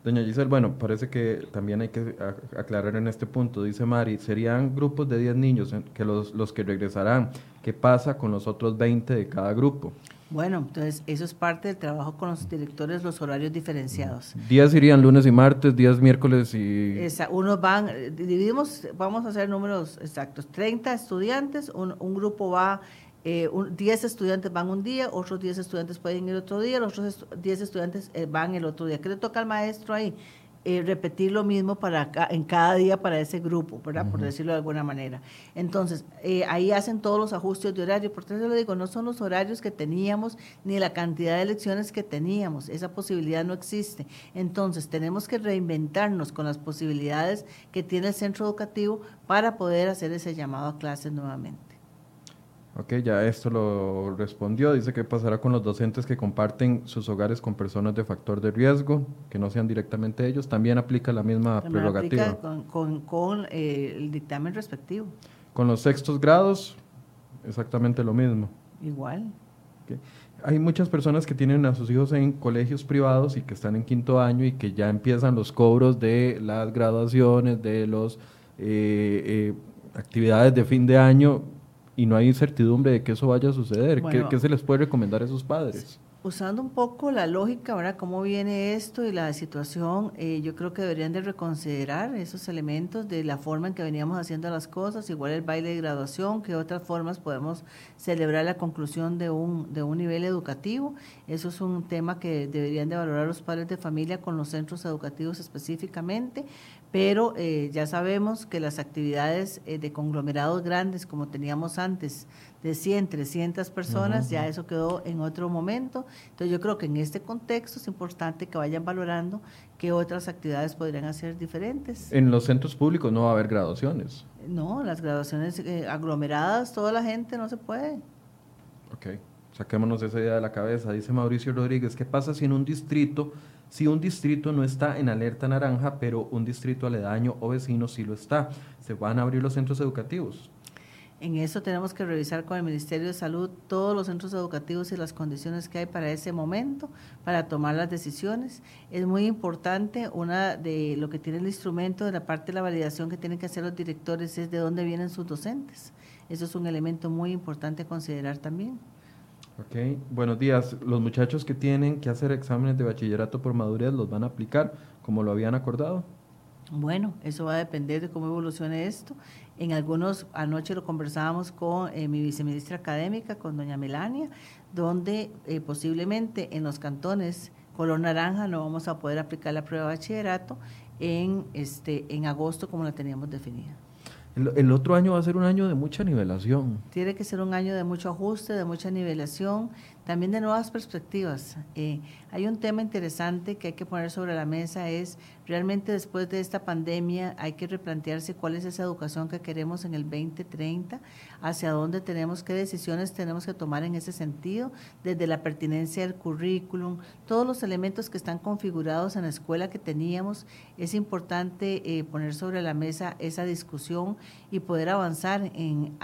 doña Giselle, bueno, parece que también hay que aclarar en este punto, dice Mari, serían grupos de 10 niños que los, los que regresarán. ¿Qué pasa con los otros 20 de cada grupo? Bueno, entonces eso es parte del trabajo con los directores, los horarios diferenciados. Días irían lunes y martes, días miércoles y... Esa, unos van, dividimos, vamos a hacer números exactos, 30 estudiantes, un, un grupo va eh, 10 estudiantes van un día, otros 10 estudiantes pueden ir otro día, los otros 10 estudiantes eh, van el otro día. ¿Qué le toca al maestro ahí? Eh, repetir lo mismo para en cada día para ese grupo, ¿verdad? Por decirlo de alguna manera. Entonces, eh, ahí hacen todos los ajustes de horario. Por eso le digo, no son los horarios que teníamos ni la cantidad de lecciones que teníamos. Esa posibilidad no existe. Entonces, tenemos que reinventarnos con las posibilidades que tiene el centro educativo para poder hacer ese llamado a clases nuevamente. Ok, ya esto lo respondió. Dice que pasará con los docentes que comparten sus hogares con personas de factor de riesgo, que no sean directamente ellos. También aplica la misma prerrogativa. Aplica con, con, eh, el dictamen respectivo. Con los sextos grados, exactamente lo mismo. Igual. Hay muchas personas que tienen a sus hijos en colegios privados y que están en quinto año y que ya empiezan los cobros de las graduaciones, de las eh, eh, actividades de fin de año y no hay incertidumbre de que eso vaya a suceder. ¿Qué, se les puede recomendar a esos padres? Usando un poco la lógica, ahora cómo viene esto y la situación, eh, yo creo que deberían de reconsiderar esos elementos de la forma en que veníamos haciendo las cosas, igual el baile de graduación, que otras formas podemos celebrar la conclusión de un, de un nivel educativo. Eso es un tema que deberían de valorar los padres de familia con los centros educativos específicamente, pero eh, ya sabemos que las actividades eh, de conglomerados grandes, como teníamos antes, de 100, 300 personas, ya eso quedó en otro momento. Entonces yo creo que en este contexto es importante que vayan valorando qué otras actividades podrían hacer diferentes. En los centros públicos no va a haber graduaciones. No, las graduaciones eh, aglomeradas, toda la gente no se puede. Ok, saquémonos esa idea de la cabeza. Dice Mauricio Rodríguez, ¿qué pasa si en un distrito si un distrito no está en alerta naranja, pero un distrito aledaño o vecino sí lo está, se van a abrir los centros educativos. En eso tenemos que revisar con el Ministerio de Salud todos los centros educativos y las condiciones que hay para ese momento, para tomar las decisiones. Es muy importante, una de lo que tiene el instrumento de la parte de la validación que tienen que hacer los directores es de dónde vienen sus docentes. Eso es un elemento muy importante a considerar también. Ok, buenos días. Los muchachos que tienen que hacer exámenes de bachillerato por madurez los van a aplicar como lo habían acordado. Bueno, eso va a depender de cómo evolucione esto. En algunos, anoche lo conversábamos con eh, mi viceministra académica, con doña Melania, donde eh, posiblemente en los cantones color naranja no vamos a poder aplicar la prueba de bachillerato en, este, en agosto como la teníamos definida. El, otro año va a ser un año de mucha nivelación. Tiene que ser un año de mucho ajuste, de mucha nivelación, también de nuevas perspectivas. Eh, hay un tema interesante que hay que poner sobre la mesa, es realmente después de esta pandemia hay que replantearse cuál es esa educación que queremos en el 2030, hacia dónde tenemos, qué decisiones tenemos que tomar en ese sentido, desde la pertinencia del currículum, todos los elementos que están configurados en la escuela que teníamos, es importante eh, poner sobre la mesa esa discusión y poder avanzar en,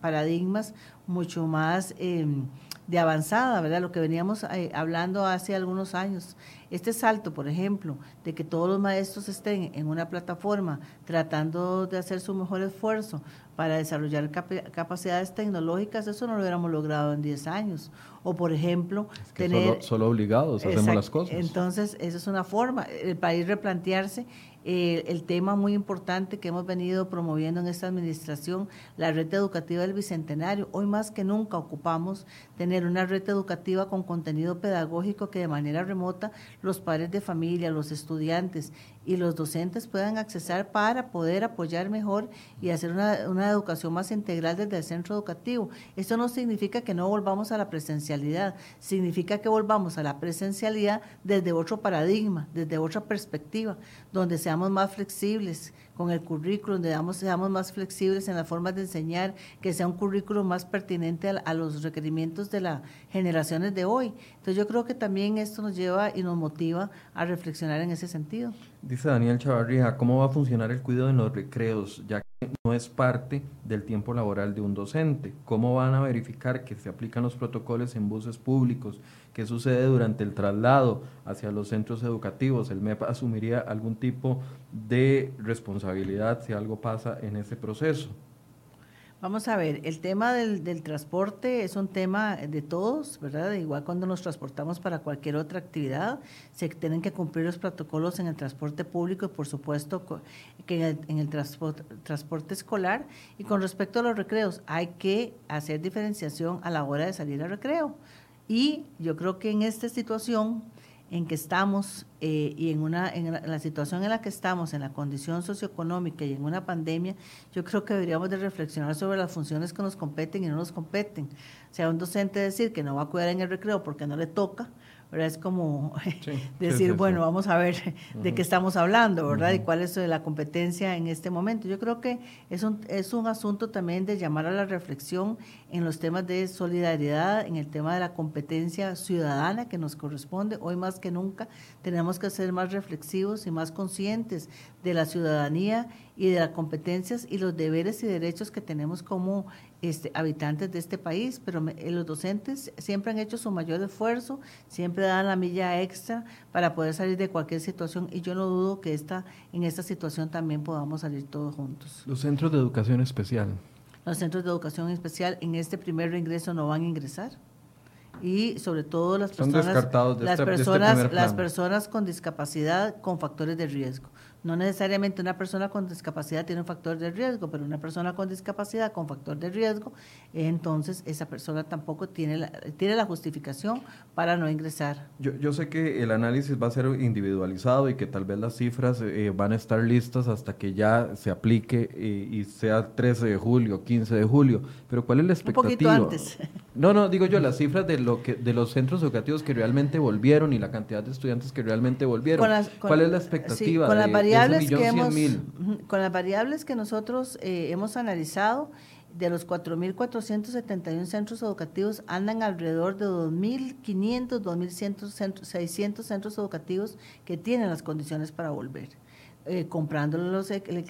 paradigmas mucho más... Em, de avanzada, ¿verdad? Lo que veníamos eh, hablando hace algunos años. Este salto, por ejemplo, de que todos los maestros estén en una plataforma tratando de hacer su mejor esfuerzo para desarrollar capacidades tecnológicas, eso no lo hubiéramos logrado en 10 años. O, por ejemplo, tener... Solo, obligados hacemos las cosas. Entonces, esa es una forma. El país replantearse eh, el tema muy importante que hemos venido promoviendo en esta administración, la red educativa del Bicentenario. Hoy más que nunca ocupamos tener una red educativa con contenido pedagógico que de manera remota los padres de familia, los estudiantes y los docentes puedan accesar para poder apoyar mejor y hacer una, una, educación más integral desde el centro educativo. Esto no significa que no volvamos a la presencialidad, significa que volvamos a la presencialidad desde otro paradigma, desde otra perspectiva, donde seamos más flexibles, con el currículum, digamos, seamos más flexibles en las formas de enseñar, que sea un currículo más pertinente a, los requerimientos de las generaciones de hoy. Entonces yo creo que también esto nos lleva y nos motiva a reflexionar en ese sentido. Dice Daniel Chavarrija, ¿cómo va a funcionar el cuidado en los recreos, ya que no es parte del tiempo laboral de un docente? ¿Cómo van a verificar que se aplican los protocolos en buses públicos? ¿Qué sucede durante el traslado hacia los centros educativos? ¿El MEP asumiría algún tipo de responsabilidad si algo pasa en ese proceso? Vamos a ver, el tema del, del, transporte es un tema de todos, ¿verdad? Igual cuando nos transportamos para cualquier otra actividad, se tienen que cumplir los protocolos en el transporte público y por supuesto que en el, en transporte, transporte escolar. Y con respecto a los recreos, hay que hacer diferenciación a la hora de salir al recreo. Y yo creo que en esta situación en que estamos eh, y en, una, en la situación en la que estamos, en la condición socioeconómica y en una pandemia, yo creo que deberíamos de reflexionar sobre las funciones que nos competen y no nos competen. O sea, un docente decir que no va a cuidar en el recreo porque no le toca, ¿verdad? Es como decir, bueno, vamos a ver de qué estamos hablando, ¿verdad? Y cuál es la competencia en este momento. Yo creo que es un, es un asunto también de llamar a la reflexión en los temas de solidaridad, en el tema de la competencia ciudadana que nos corresponde. Hoy más que nunca tenemos que ser más reflexivos y más conscientes de la ciudadanía y de las competencias y los deberes y derechos que tenemos como este, habitantes de este país, pero eh, los docentes siempre han hecho su mayor esfuerzo, siempre dan la milla extra para poder salir de cualquier situación y yo no dudo que esta, en esta situación también podamos salir todos juntos. Los centros de educación especial. Los centros de educación especial en este primer ingreso no van a ingresar y sobre todo las personas, las, este, este personas las personas con discapacidad con factores de riesgo. No necesariamente una persona con discapacidad tiene un factor de riesgo, pero una persona con discapacidad con factor de riesgo, entonces esa persona tampoco tiene la, tiene la justificación para no ingresar. Yo, yo sé que el análisis va a ser individualizado y que tal vez las cifras eh, van a estar listas hasta que ya se aplique eh, y sea 13 de julio, 15 de julio, pero ¿cuál es la expectativa? Un poquito antes. No, no, digo yo, las cifras de, lo que, de los centros educativos que realmente volvieron y la cantidad de estudiantes que realmente volvieron. ¿Cuál es la expectativa? con variables que hemos, con las variables que nosotros eh, hemos analizado, de los 4.471 centros educativos andan alrededor de 2.500, 2.600 centros educativos que tienen las condiciones para volver. Eh, comprando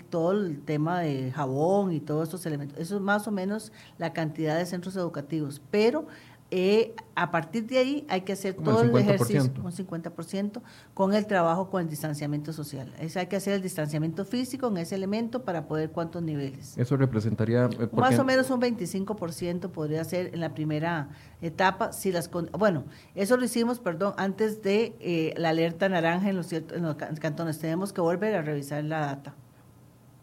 todo el tema de jabón y todos estos elementos. Eso es más o menos la cantidad de centros educativos. Pero eh, a partir de ahí hay que hacer todo el, ejercicio, un 50%, con el trabajo con el distanciamiento social. Es, hay que hacer el distanciamiento físico en ese elemento para poder cuántos niveles. Eso representaría... Eh, Más o menos un 25% podría ser en la primera etapa. si las Bueno, eso lo hicimos, perdón, antes de eh, la alerta naranja en los, en los cantones. Tenemos que volver a revisar la data.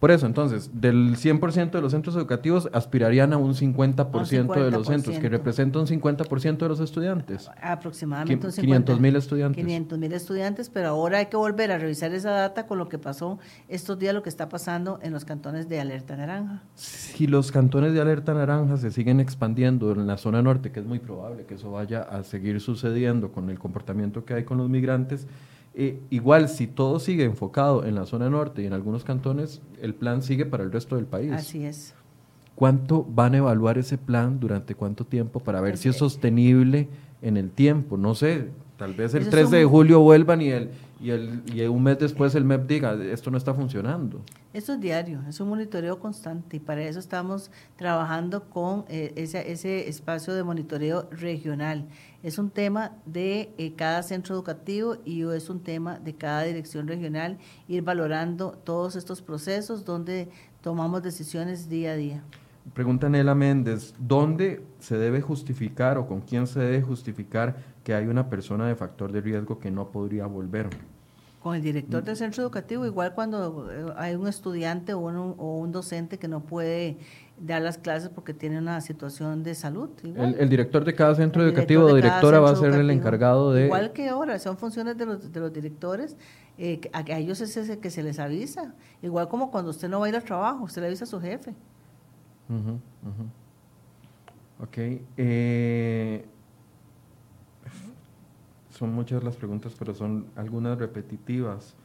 Por eso, entonces, del 100% de los centros educativos aspirarían a un 50%, de los centros, que representa un 50% de los estudiantes. Aproximadamente un 500 mil estudiantes. 500 mil estudiantes, pero ahora hay que volver a revisar esa data con lo que pasó estos días, lo que está pasando en los cantones de alerta naranja. Si los cantones de alerta naranja se siguen expandiendo en la zona norte, que es muy probable que eso vaya a seguir sucediendo con el comportamiento que hay con los migrantes, eh, igual, si todo sigue enfocado en la zona norte y en algunos cantones, el plan sigue para el resto del país. Así es. ¿Cuánto van a evaluar ese plan? ¿Durante cuánto tiempo? Para ver si es sostenible en el tiempo. No sé, tal vez el 13 de julio vuelvan y el, y, el, y un mes después el MEP diga, esto no está funcionando. Esto es diario, es un monitoreo constante y para eso estamos trabajando con eh, ese, ese, espacio de monitoreo regional. Es un tema de eh, cada centro educativo y es un tema de cada dirección regional ir valorando todos estos procesos donde tomamos decisiones día a día. Pregunta Nela Méndez, ¿dónde se debe justificar o con quién se debe justificar que hay una persona de factor de riesgo que no podría volver? con el director del centro educativo, igual cuando eh, hay un estudiante o un, o un docente que no puede dar las clases porque tiene una situación de salud. El, director de cada centro educativo o directora va a ser el encargado de... Igual que ahora, son funciones de los, de los directores, eh, a, ellos es ese que se les avisa. Igual como cuando usted no va a ir al trabajo, usted le avisa a su jefe. Ok. Eh, son muchas las preguntas, pero son algunas repetitivas.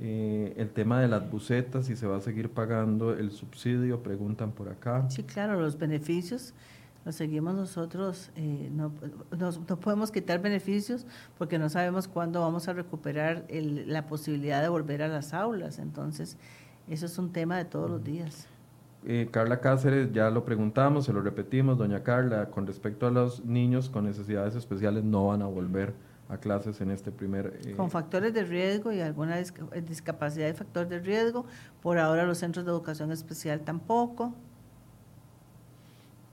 Eh, el tema de las bucetas, si se va a seguir pagando el subsidio, preguntan por acá. Sí, claro, los beneficios los seguimos nosotros, eh, no, no, podemos quitar beneficios porque no sabemos cuándo vamos a recuperar la posibilidad de volver a las aulas. Entonces, eso es un tema de todos los días. Eh, Carla Cáceres, ya lo preguntamos, se lo repetimos, doña Carla, con respecto a los niños con necesidades especiales no van a volver a clases en este primer... Eh, Con factores de riesgo y alguna eh, discapacidad de factor de riesgo. Por ahora los centros de educación especial tampoco.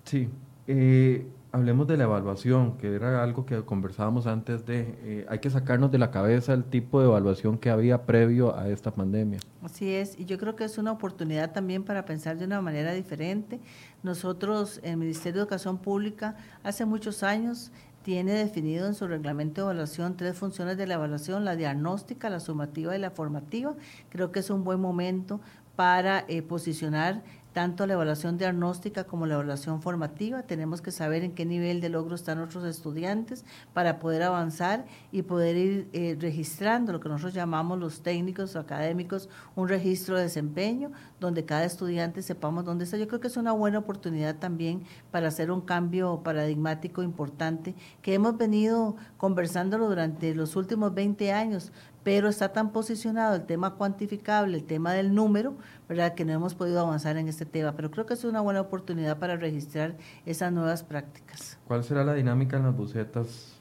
Sí. Eh, hablemos de la evaluación, que era algo que conversábamos antes de... hay que sacarnos de la cabeza el tipo de evaluación que había previo a esta pandemia. Así es, y yo creo que es una oportunidad también para pensar de una manera diferente. Nosotros, el Ministerio de Educación Pública, hace muchos años tiene definido en su reglamento de evaluación tres funciones de la evaluación, la diagnóstica, la sumativa y la formativa. Creo que es un buen momento para eh, posicionar tanto la evaluación diagnóstica como la evaluación formativa. Tenemos que saber en qué nivel de logro están nuestros estudiantes para poder avanzar y poder ir eh, registrando lo que nosotros llamamos los técnicos o académicos, un registro de desempeño donde cada estudiante sepamos dónde está. Yo creo que es una buena oportunidad también para hacer un cambio paradigmático importante que hemos venido conversándolo durante los últimos 20 años, pero está tan posicionado el tema cuantificable, el tema del número, ¿verdad? que no hemos podido avanzar en este tema, pero creo que es una buena oportunidad para registrar esas nuevas prácticas. ¿Cuál será la dinámica en las bucetas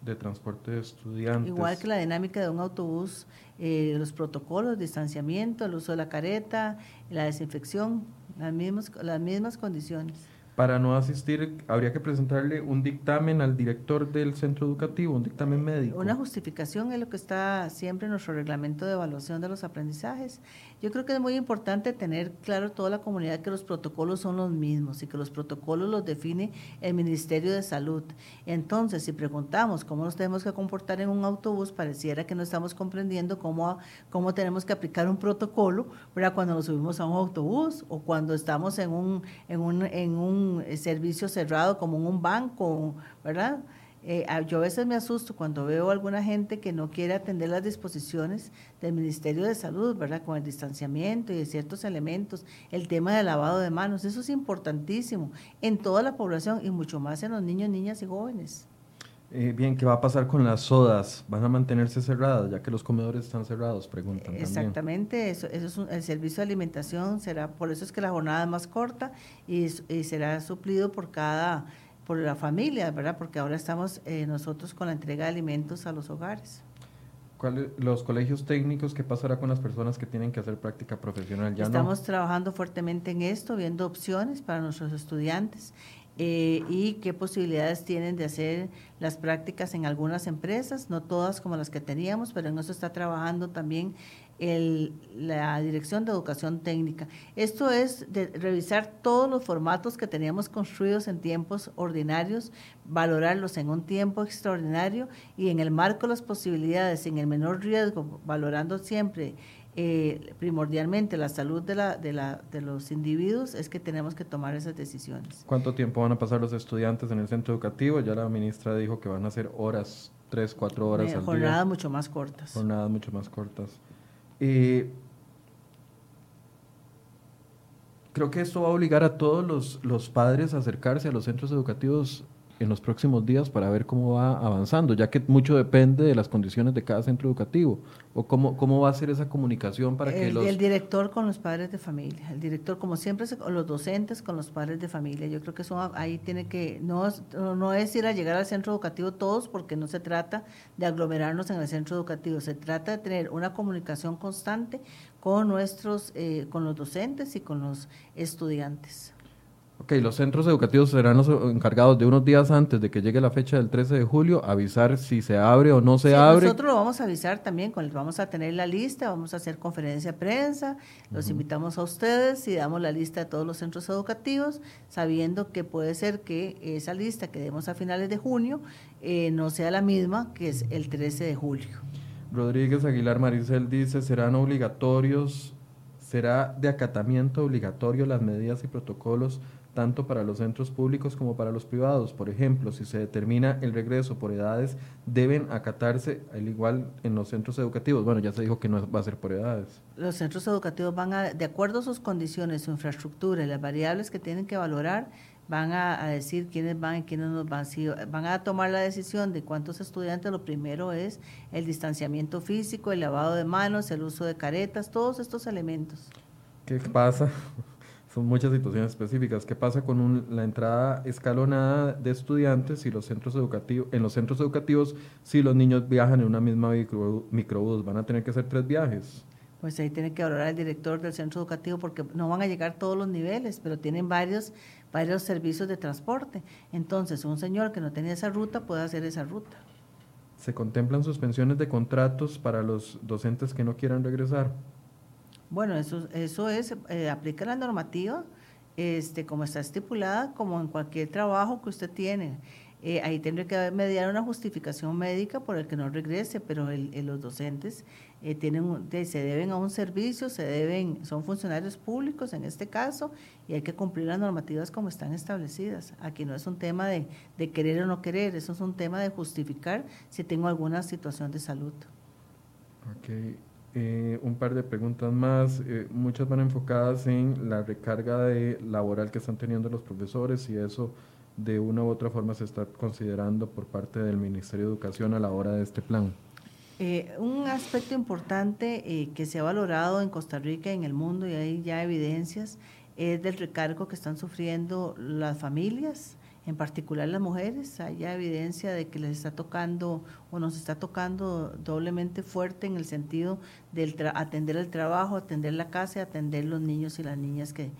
de transporte de estudiantes? Igual que la dinámica de un autobús, eh, los protocolos, distanciamiento, el uso de la careta, la desinfección, las mismas, las mismas condiciones. Para no asistir, habría que presentarle un dictamen al director del centro educativo, un dictamen médico. Una justificación es lo que está siempre en nuestro reglamento de evaluación de los aprendizajes. Yo creo que es muy importante tener claro toda la comunidad que los protocolos son los mismos y que los protocolos los define el Ministerio de Salud. Entonces, si preguntamos cómo nos tenemos que comportar en un autobús, pareciera que no estamos comprendiendo cómo, cómo tenemos que aplicar un protocolo ¿verdad? cuando nos subimos a un autobús o cuando estamos en un, en un, en un servicio cerrado como en un banco, ¿verdad? Eh, yo a veces me asusto cuando veo a alguna gente que no quiere atender las disposiciones del Ministerio de Salud, ¿verdad? Con el distanciamiento y de ciertos elementos, el tema del lavado de manos, eso es importantísimo en toda la población y mucho más en los niños, niñas y jóvenes. Eh, bien, ¿qué va a pasar con las sodas? ¿Van a mantenerse cerradas ya que los comedores están cerrados? Preguntan. Exactamente, eso, eso es el servicio de alimentación será, por eso es que la jornada es más corta y, y será suplido por cada por la familia, ¿verdad? Porque ahora estamos eh, nosotros con la entrega de alimentos a los hogares. ¿Cuáles los colegios técnicos, qué pasará con las personas que tienen que hacer práctica profesional? ¿Ya estamos trabajando fuertemente en esto, viendo opciones para nuestros estudiantes eh, y qué posibilidades tienen de hacer las prácticas en algunas empresas, no todas como las que teníamos, pero en eso está trabajando también la Dirección de Educación Técnica. Esto es de revisar todos los formatos que teníamos construidos en tiempos ordinarios, valorarlos en un tiempo extraordinario y en el marco de las posibilidades, en el menor riesgo, valorando siempre eh, primordialmente la salud de, la, de, la, de los individuos, es que tenemos que tomar esas decisiones. ¿Cuánto tiempo van a pasar los estudiantes en el centro educativo? Ya la ministra dijo que van a ser horas, tres, cuatro horas eh, al día. Jornadas mucho más cortas. Jornadas mucho más cortas. Y creo que esto va a obligar a todos los, los padres a acercarse a los centros educativos en los próximos días para ver cómo va avanzando, ya que mucho depende de las condiciones de cada centro educativo, o cómo, cómo va a ser esa comunicación para que los... El director con los padres de familia, el director como siempre, los docentes con los padres de familia, yo creo que eso ahí tiene que, no, no es ir a llegar al centro educativo todos, porque no se trata de aglomerarnos en el centro educativo, se trata de tener una comunicación constante con nuestros, eh, con los docentes y con los estudiantes. Ok, los centros educativos serán los encargados de unos días antes de que llegue la fecha del 13 de julio, avisar si se abre o no se abre. Nosotros lo vamos a avisar también, con, vamos a tener la lista, vamos a hacer conferencia de prensa, los invitamos a ustedes y damos la lista de todos los centros educativos, sabiendo que puede ser que esa lista que demos a finales de junio eh, no sea la misma que es el 13 de julio. Rodríguez Aguilar Maricel dice, serán obligatorios, será de acatamiento obligatorio las medidas y protocolos tanto para los centros públicos como para los privados. Por ejemplo, si se determina el regreso por edades, deben acatarse al igual en los centros educativos. Bueno, ya se dijo que no va a ser por edades. Los centros educativos van a, de acuerdo a sus condiciones, su infraestructura y las variables que tienen que valorar, van a, decir quiénes van y quiénes no van. Si van a tomar la decisión de cuántos estudiantes, lo primero es el distanciamiento físico, el lavado de manos, el uso de caretas, todos estos elementos. ¿Qué pasa? Son muchas situaciones específicas. ¿Qué pasa con la entrada escalonada de estudiantes y los centros educativos, en los centros educativos si los niños viajan en una misma microbús? ¿Van a tener que hacer tres viajes? Pues ahí tiene que hablar el director del centro educativo porque no van a llegar todos los niveles, pero tienen varios, varios servicios de transporte. Entonces, un señor que no tenía esa ruta puede hacer esa ruta. ¿Se contemplan suspensiones de contratos para los docentes que no quieran regresar? Bueno, eso, eso es, eh, aplica la normativa este, como está estipulada, como en cualquier trabajo que usted tiene. Eh, ahí tendría que mediar una justificación médica por el que no regrese, pero el, los docentes eh, tienen se deben a un servicio, se deben, son funcionarios públicos en este caso, y hay que cumplir las normativas como están establecidas. Aquí no es un tema de, de querer o no querer, eso es un tema de justificar si tengo alguna situación de salud. Okay. Eh, un par de preguntas más, eh, muchas van enfocadas en la recarga de laboral que están teniendo los profesores y eso de una u otra forma se está considerando por parte del Ministerio de Educación a la hora de este plan. Eh, un aspecto importante que se ha valorado en Costa Rica y en el mundo y hay ya evidencias es del recargo que están sufriendo las familias en particular las mujeres, hay evidencia de que les está tocando o nos está tocando doblemente fuerte en el sentido de atender el trabajo, atender la casa y atender los niños y las niñas que,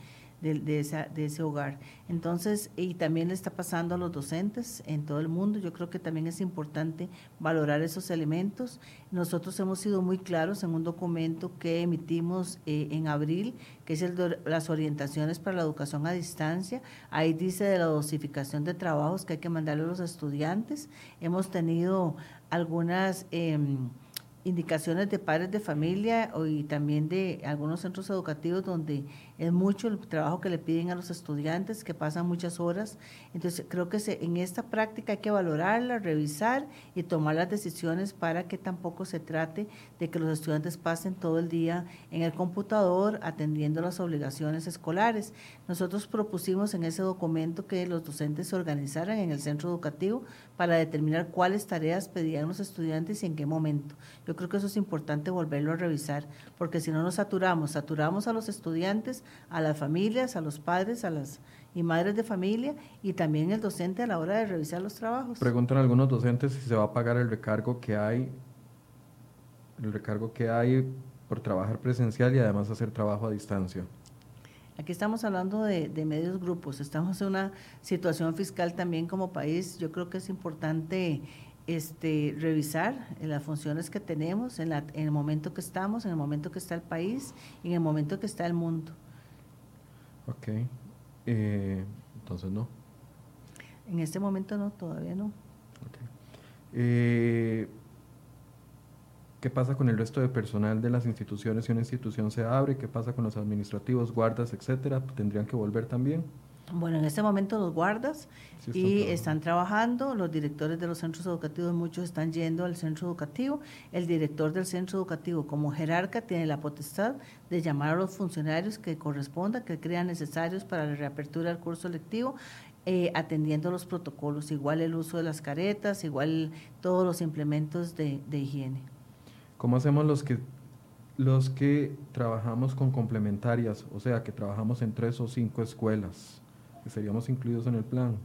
de, de, ese hogar. Entonces, y también le está pasando a los docentes en todo el mundo. Yo creo que también es importante valorar esos elementos. Nosotros hemos sido muy claros en un documento que emitimos eh, en abril, que es el de las orientaciones para la educación a distancia. Ahí dice de la dosificación de trabajos que hay que mandarle a los estudiantes. Hemos tenido algunas... Eh, indicaciones de padres de familia y también de algunos centros educativos donde es mucho el trabajo que le piden a los estudiantes, que pasan muchas horas. Entonces, creo que en esta práctica hay que valorarla, revisar y tomar las decisiones para que tampoco se trate de que los estudiantes pasen todo el día en el computador atendiendo las obligaciones escolares. Nosotros propusimos en ese documento que los docentes se organizaran en el centro educativo para determinar cuáles tareas pedían los estudiantes y en qué momento. Creo que eso es importante volverlo a revisar, porque si no nos saturamos, saturamos a los estudiantes, a las familias, a los padres, a las y madres de familia y también el docente a la hora de revisar los trabajos. Preguntan algunos docentes si se va a pagar el recargo que hay, el recargo que hay por trabajar presencial y además hacer trabajo a distancia. Aquí estamos hablando de, de, medios grupos, estamos en una situación fiscal también como país, yo creo que es importante este, revisar las funciones que tenemos en, en el momento que estamos, en el momento que está el país y en el momento que está el mundo. Ok. Eh, entonces no. En este momento no, todavía no. Okay. Eh, ¿Qué pasa con el resto de personal de las instituciones si una institución se abre? ¿Qué pasa con los administrativos, guardas, etcétera? ¿Tendrían que volver también? Bueno, en este momento los guardas y están trabajando, los directores de los centros educativos, muchos están yendo al centro educativo. El director del centro educativo, como jerarca, tiene la potestad de llamar a los funcionarios que corresponda, que crean necesarios para la reapertura del curso lectivo, eh, atendiendo los protocolos, igual el uso de las caretas, igual todos los implementos de, de higiene. ¿Cómo hacemos los que los que trabajamos con complementarias, o sea, que trabajamos en tres o cinco escuelas? Que seríamos incluidos en el plan.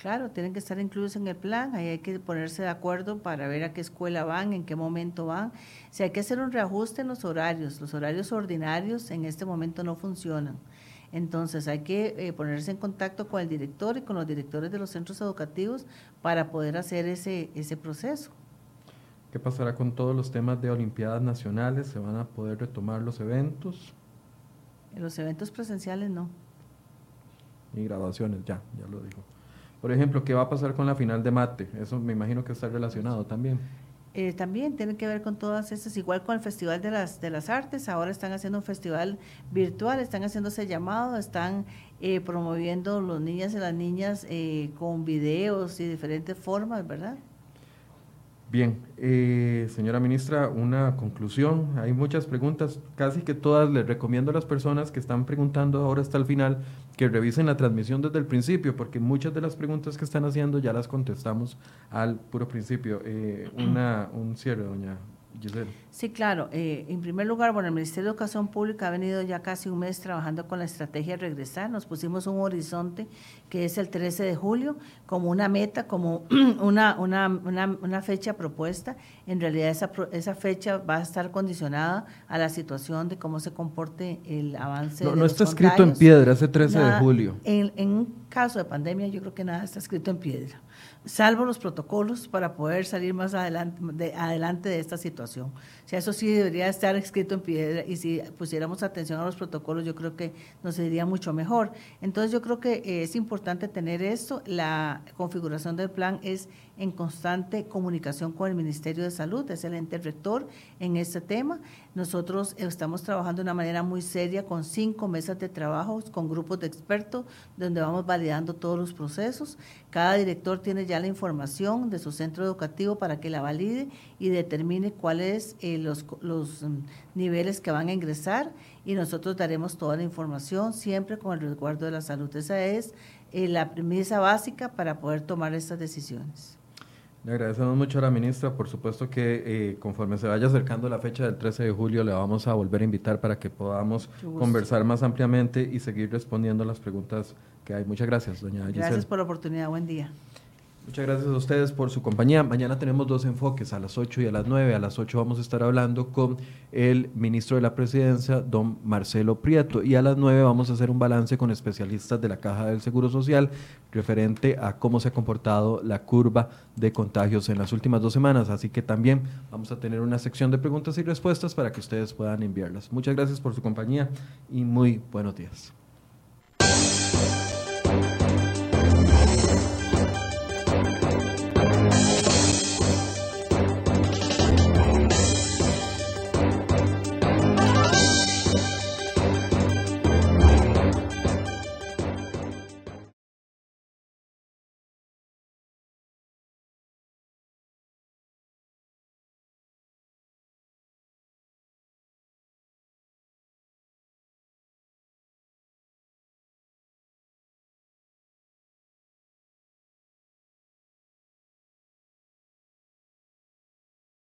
Claro, tienen que estar incluidos en el plan, ahí hay que ponerse de acuerdo para ver a qué escuela van, en qué momento van. Si hay que hacer un reajuste en los horarios, los horarios ordinarios en este momento no funcionan. Entonces hay que eh, ponerse en contacto con el director y con los directores de los centros educativos para poder hacer ese, ese proceso. ¿Qué pasará con todos los temas de Olimpiadas Nacionales? ¿Se van a poder retomar los eventos? Los eventos presenciales no y graduaciones, ya, ya lo dijo. Por ejemplo, ¿qué va a pasar con la final de mate? Eso me imagino que está relacionado también. Eh, también tiene que ver con todas estas, igual con el Festival de las, de las Artes, ahora están haciendo un festival virtual, están haciéndose llamado, están eh, promoviendo los niñas y las niñas eh, con videos y diferentes formas, ¿verdad? Bien, eh, señora ministra, una conclusión. Hay muchas preguntas, casi que todas les recomiendo a las personas que están preguntando ahora hasta el final que revisen la transmisión desde el principio, porque muchas de las preguntas que están haciendo ya las contestamos al puro principio. Eh, una, un cierre, doña Sí, claro. Eh, en primer lugar, bueno, el Ministerio de Educación Pública ha venido ya casi un mes trabajando con la estrategia de regresar. Nos pusimos un horizonte que es el 13 de julio como una meta, como una, una, una, fecha propuesta. En realidad esa, esa fecha va a estar condicionada a la situación de cómo se comporte el avance. No, no está escrito en piedra ese 13 de julio. En, en un caso de pandemia yo creo que nada está escrito en piedra salvo los protocolos para poder salir más adelante de, adelante de esta situación. O sea, eso sí debería estar escrito en piedra y si pusiéramos atención a los protocolos, yo creo que nos iría mucho mejor. Entonces, yo creo que es importante tener esto. La configuración del plan es en constante comunicación con el Ministerio de Salud, es el ente rector en este tema. Nosotros estamos trabajando de una manera muy seria con cinco mesas de trabajo, con grupos de expertos, donde vamos validando todos los procesos. Cada director tiene ya la información de su centro educativo para que la valide y determine cuáles eh, los, los mm, niveles que van a ingresar y nosotros daremos toda la información siempre con el resguardo de la salud. Esa es eh, la premisa básica para poder tomar estas decisiones. Le agradecemos mucho a la ministra. Por supuesto que eh, conforme se vaya acercando la fecha del 13 de julio, le vamos a volver a invitar para que podamos conversar más ampliamente y seguir respondiendo las preguntas que hay. Muchas gracias, doña Giselle. Gracias por la oportunidad. Buen día. Muchas gracias a ustedes por su compañía. Mañana tenemos dos enfoques, a las 8 y a las 9. A las 8 vamos a estar hablando con el ministro de la Presidencia, don Marcelo Prieto, y a las 9 vamos a hacer un balance con especialistas de la Caja del Seguro Social referente a cómo se ha comportado la curva de contagios en las últimas dos semanas. Así que también vamos a tener una sección de preguntas y respuestas para que ustedes puedan enviarlas. Muchas gracias por su compañía y muy buenos días.